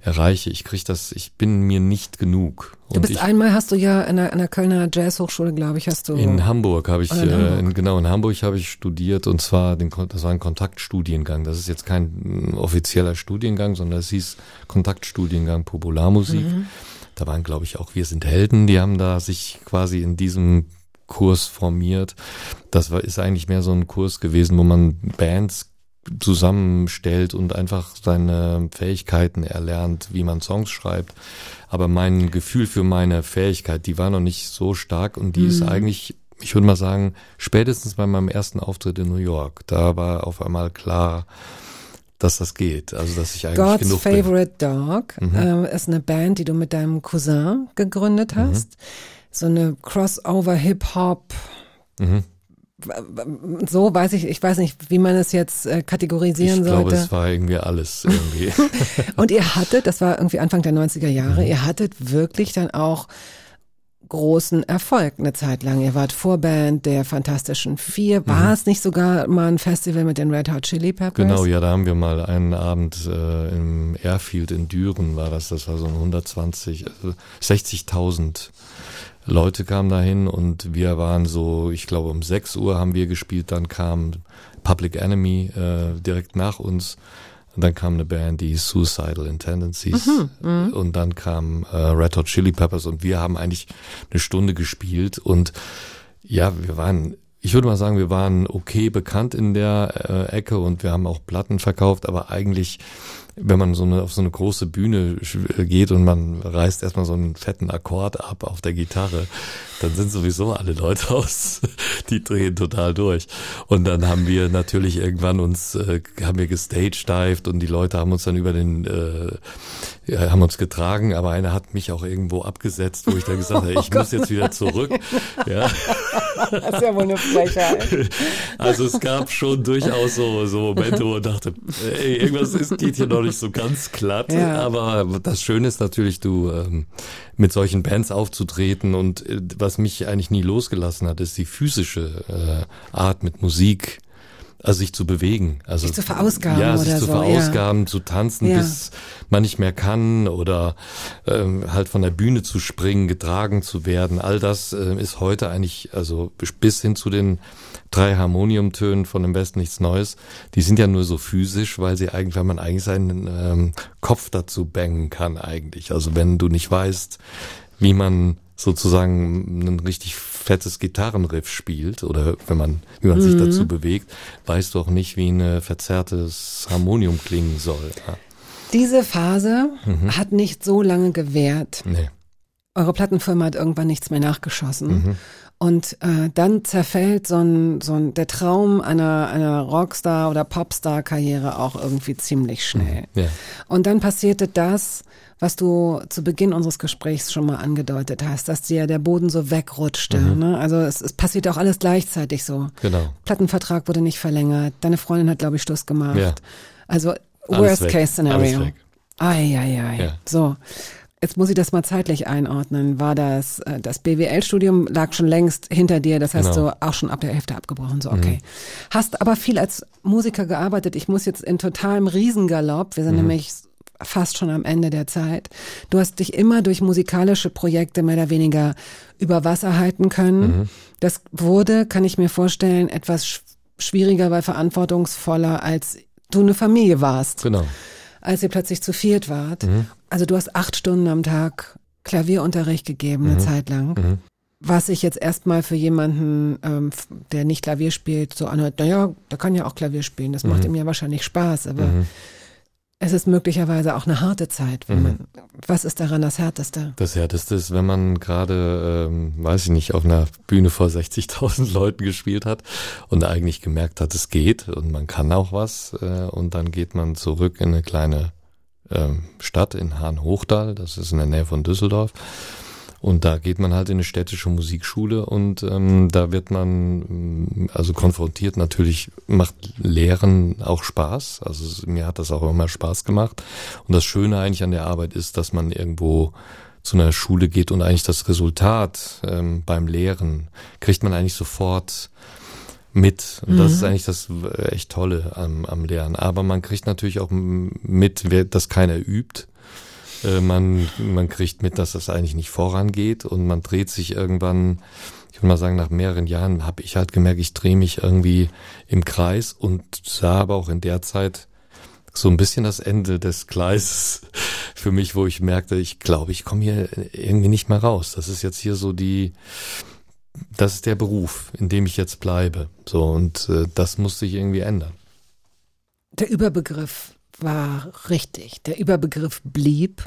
erreiche. Ich kriege das, ich bin mir nicht genug. Du bist ich, einmal, hast du ja an der, an der Kölner Jazzhochschule, glaube ich, hast du. in Hamburg habe ich, Oder in äh, Hamburg. in, genau, in Hamburg habe ich studiert und zwar, den, das war ein Kontaktstudiengang. Das ist jetzt kein mm, offizieller Studiengang, sondern es hieß Kontaktstudiengang Popularmusik. Mhm. Da waren, glaube ich, auch Wir sind Helden, die haben da sich quasi in diesem Kurs formiert. Das war, ist eigentlich mehr so ein Kurs gewesen, wo man Bands zusammenstellt und einfach seine Fähigkeiten erlernt, wie man Songs schreibt. Aber mein Gefühl für meine Fähigkeit, die war noch nicht so stark und die Mhm. ist eigentlich, ich würde mal sagen, spätestens bei meinem ersten Auftritt in New York, da war auf einmal klar, dass das geht. Also, dass ich eigentlich God's genug bin. Mhm. Favorite Dog äh, ist eine Band, die du mit deinem Cousin gegründet Mhm. So eine Crossover Hip-Hop. Mhm. So weiß ich, ich weiß nicht, wie man es jetzt äh, kategorisieren Ich glaube, sollte. es war irgendwie alles irgendwie. Und ihr hattet, das war irgendwie Anfang der 90er Mhm. Jahre, ihr hattet wirklich dann auch großen Erfolg eine Zeit lang. Ihr wart Vorband der Fantastischen Vier. War es nicht sogar mal ein Festival mit den Red Hot Chili Peppers? Mhm. Genau, ja, da haben wir mal einen Abend äh, im Airfield in Düren war das, das war so ein 120, also 60.000 Leute kamen dahin und wir waren so, ich glaube um 6 Uhr haben wir gespielt, dann kam Public Enemy äh, direkt nach uns. Und dann kam eine Band, die Suicidal in Tendencies und dann kam äh, Red Hot Chili Peppers. Und wir haben eigentlich eine Stunde gespielt. Und ja, wir waren, ich würde mal sagen, wir waren okay bekannt in der äh, Ecke. Und wir haben auch Platten verkauft, aber eigentlich, wenn man so eine, auf so eine große Bühne geht und man reißt erstmal so einen fetten Akkord ab auf der Gitarre, dann sind sowieso alle Leute aus, die drehen total durch. Und dann haben wir natürlich irgendwann uns, äh, haben wir gestagedived und die Leute haben uns dann über den, äh, haben uns getragen, aber einer hat mich auch irgendwo abgesetzt, wo ich dann gesagt habe, ich muss jetzt wieder zurück. Ja. Das ist ja wohl eine Frechheit. Also es gab schon durchaus so, so Momente, wo man dachte, ey, irgendwas ist, geht hier noch nicht so ganz glatt. Ja. Aber das Schöne ist natürlich, du ähm, mit solchen Bands aufzutreten und äh, was mich eigentlich nie losgelassen hat, ist die physische äh, Art mit Musik. Also sich zu bewegen, also Sich zu verausgaben ja, sich zu so, ja. verausgaben, zu tanzen, Ja. bis man nicht mehr kann oder ähm, halt von der Bühne zu springen, getragen zu werden. All das äh, ist heute eigentlich, also bis hin zu den drei Harmoniumtönen von dem Besten nichts Neues, die sind ja nur so physisch, weil sie eigentlich, weil man eigentlich seinen ähm, Kopf dazu bangen kann eigentlich. Also wenn du nicht weißt, wie man sozusagen ein richtig fettes Gitarrenriff spielt oder wenn man, wie man sich dazu bewegt, weißt du auch nicht, wie ein verzerrtes Harmonium klingen soll. Ja. Diese Phase Mhm. hat nicht so lange gewährt. Nee. Eure Plattenfirma hat irgendwann nichts mehr nachgeschossen. Mhm. Und äh, dann zerfällt so ein, so ein, der Traum einer, einer Rockstar- oder Popstar-Karriere auch irgendwie ziemlich schnell. Ja. Und dann passierte das, was du zu Beginn unseres Gesprächs schon mal angedeutet hast, dass dir der Boden so wegrutschte. Ne? Also es, es passierte auch alles gleichzeitig so. Genau. Plattenvertrag wurde nicht verlängert. Deine Freundin hat, glaube ich, Schluss gemacht. Ja. Also Alles Worst weg. Case Scenario. Alles weg. Ei, ei, ei. Ja. So. Jetzt muss ich das mal zeitlich einordnen. War das, äh, das BWL-Studium lag schon längst hinter dir, das heißt Genau. so auch schon ab der Hälfte abgebrochen, so okay. Hast aber viel als Musiker gearbeitet. Ich muss jetzt in totalem Riesengalopp, wir sind nämlich fast schon am Ende der Zeit. Du hast dich immer durch musikalische Projekte mehr oder weniger über Wasser halten können. Das wurde, kann ich mir vorstellen, etwas sch schwieriger, weil verantwortungsvoller, als du eine Familie warst Genau. Als ihr plötzlich zu viert wart. Also du hast acht Stunden am Tag Klavierunterricht gegeben, eine Zeit lang. Mhm. Was sich jetzt erstmal für jemanden, ähm, der nicht Klavier spielt, so anhört, naja, der kann ja auch Klavier spielen, das macht ihm ja wahrscheinlich Spaß, aber Mhm. Es ist möglicherweise auch eine harte Zeit. Wenn man, was ist daran das Härteste? Das Härteste ist, wenn man gerade, ähm, weiß ich nicht, auf einer Bühne vor 60.000 Leuten gespielt hat und eigentlich gemerkt hat, es geht und man kann auch was äh, und dann geht man zurück in eine kleine ähm, Stadt in Hahn-Hochdal, das ist in der Nähe von Düsseldorf. Und da geht man halt in eine städtische Musikschule und ähm, da wird man ähm, also konfrontiert. Natürlich macht Lehren auch Spaß. Also mir hat das auch immer Spaß gemacht. Und das Schöne eigentlich an der Arbeit ist, dass man irgendwo zu einer Schule geht und eigentlich das Resultat ähm, beim Lehren kriegt man eigentlich sofort mit. Und das ist eigentlich das echt Tolle am, am Lehren. Aber man kriegt natürlich auch mit, wer- dass keiner übt. Äh, man, man kriegt mit, dass das eigentlich nicht vorangeht und man dreht sich irgendwann, ich würde mal sagen, nach mehreren Jahren habe ich halt gemerkt, ich drehe mich irgendwie im Kreis und sah aber auch in der Zeit so ein bisschen das Ende des Gleises für mich, wo ich merkte, ich glaube, ich komme hier irgendwie nicht mehr raus. Das ist jetzt hier so die, das ist der Beruf, in dem ich jetzt bleibe. So, und äh, das musste ich irgendwie ändern. Der Überbegriff war richtig. Der Überbegriff blieb.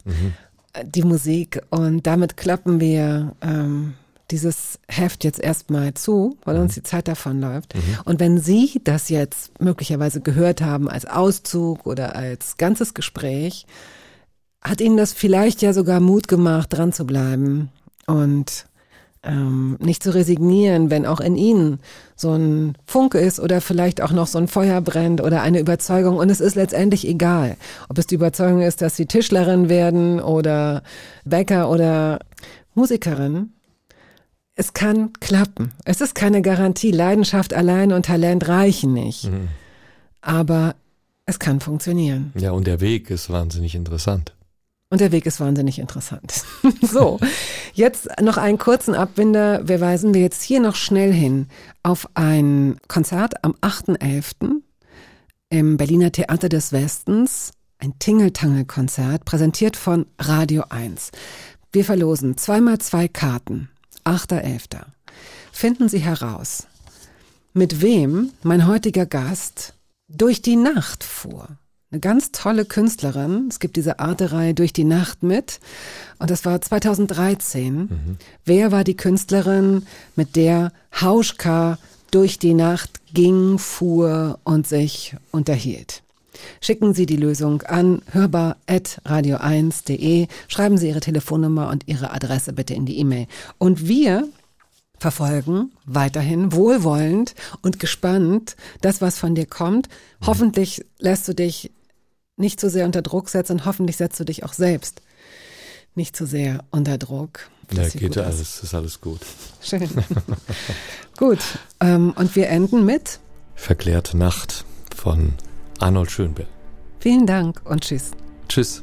äh, Die Musik. Und damit klappen wir ähm, dieses Heft jetzt erstmal zu, weil uns die Zeit davonläuft. Und wenn Sie das jetzt möglicherweise gehört haben als Auszug oder als ganzes Gespräch, hat Ihnen das vielleicht ja sogar Mut gemacht, dran zu bleiben und ähm, nicht zu resignieren, wenn auch in ihnen so ein Funke ist oder vielleicht auch noch so ein Feuer brennt oder eine Überzeugung. Und es ist letztendlich egal, ob es die Überzeugung ist, dass sie Tischlerin werden oder Bäcker oder Musikerin. Es kann klappen. Es ist keine Garantie. Leidenschaft allein und Talent reichen nicht. Aber es kann funktionieren. Ja, und der Weg ist wahnsinnig interessant. Und der Weg ist wahnsinnig interessant. so, jetzt noch einen kurzen Abbinder. Wir weisen wir jetzt hier noch schnell hin auf ein Konzert am 8.11. im Berliner Theater des Westens. Ein Tingeltangel-Konzert, präsentiert von Radio 1. Wir verlosen zweimal zwei Karten. 8.11. Finden Sie heraus, mit wem mein heutiger Gast durch die Nacht fuhr. Eine ganz tolle Künstlerin. Es gibt diese Arte-Reihe Durch die Nacht mit. Und das war 2013. Wer war die Künstlerin, mit der Hauschka durch die Nacht ging, fuhr und sich unterhielt? Schicken Sie die Lösung an hörbar.radio1.de. Schreiben Sie Ihre Telefonnummer und Ihre Adresse bitte in die E-Mail. Und wir verfolgen weiterhin wohlwollend und gespannt das, was von dir kommt. Hoffentlich lässt du dich nicht zu sehr unter Druck setzen und hoffentlich setzt du dich auch selbst nicht zu sehr unter Druck. Ja, geht alles, ist alles gut. Schön. gut. Ähm, und wir enden mit Verklärte Nacht von Arnold Schönberg. vielen Dank und tschüss. Tschüss.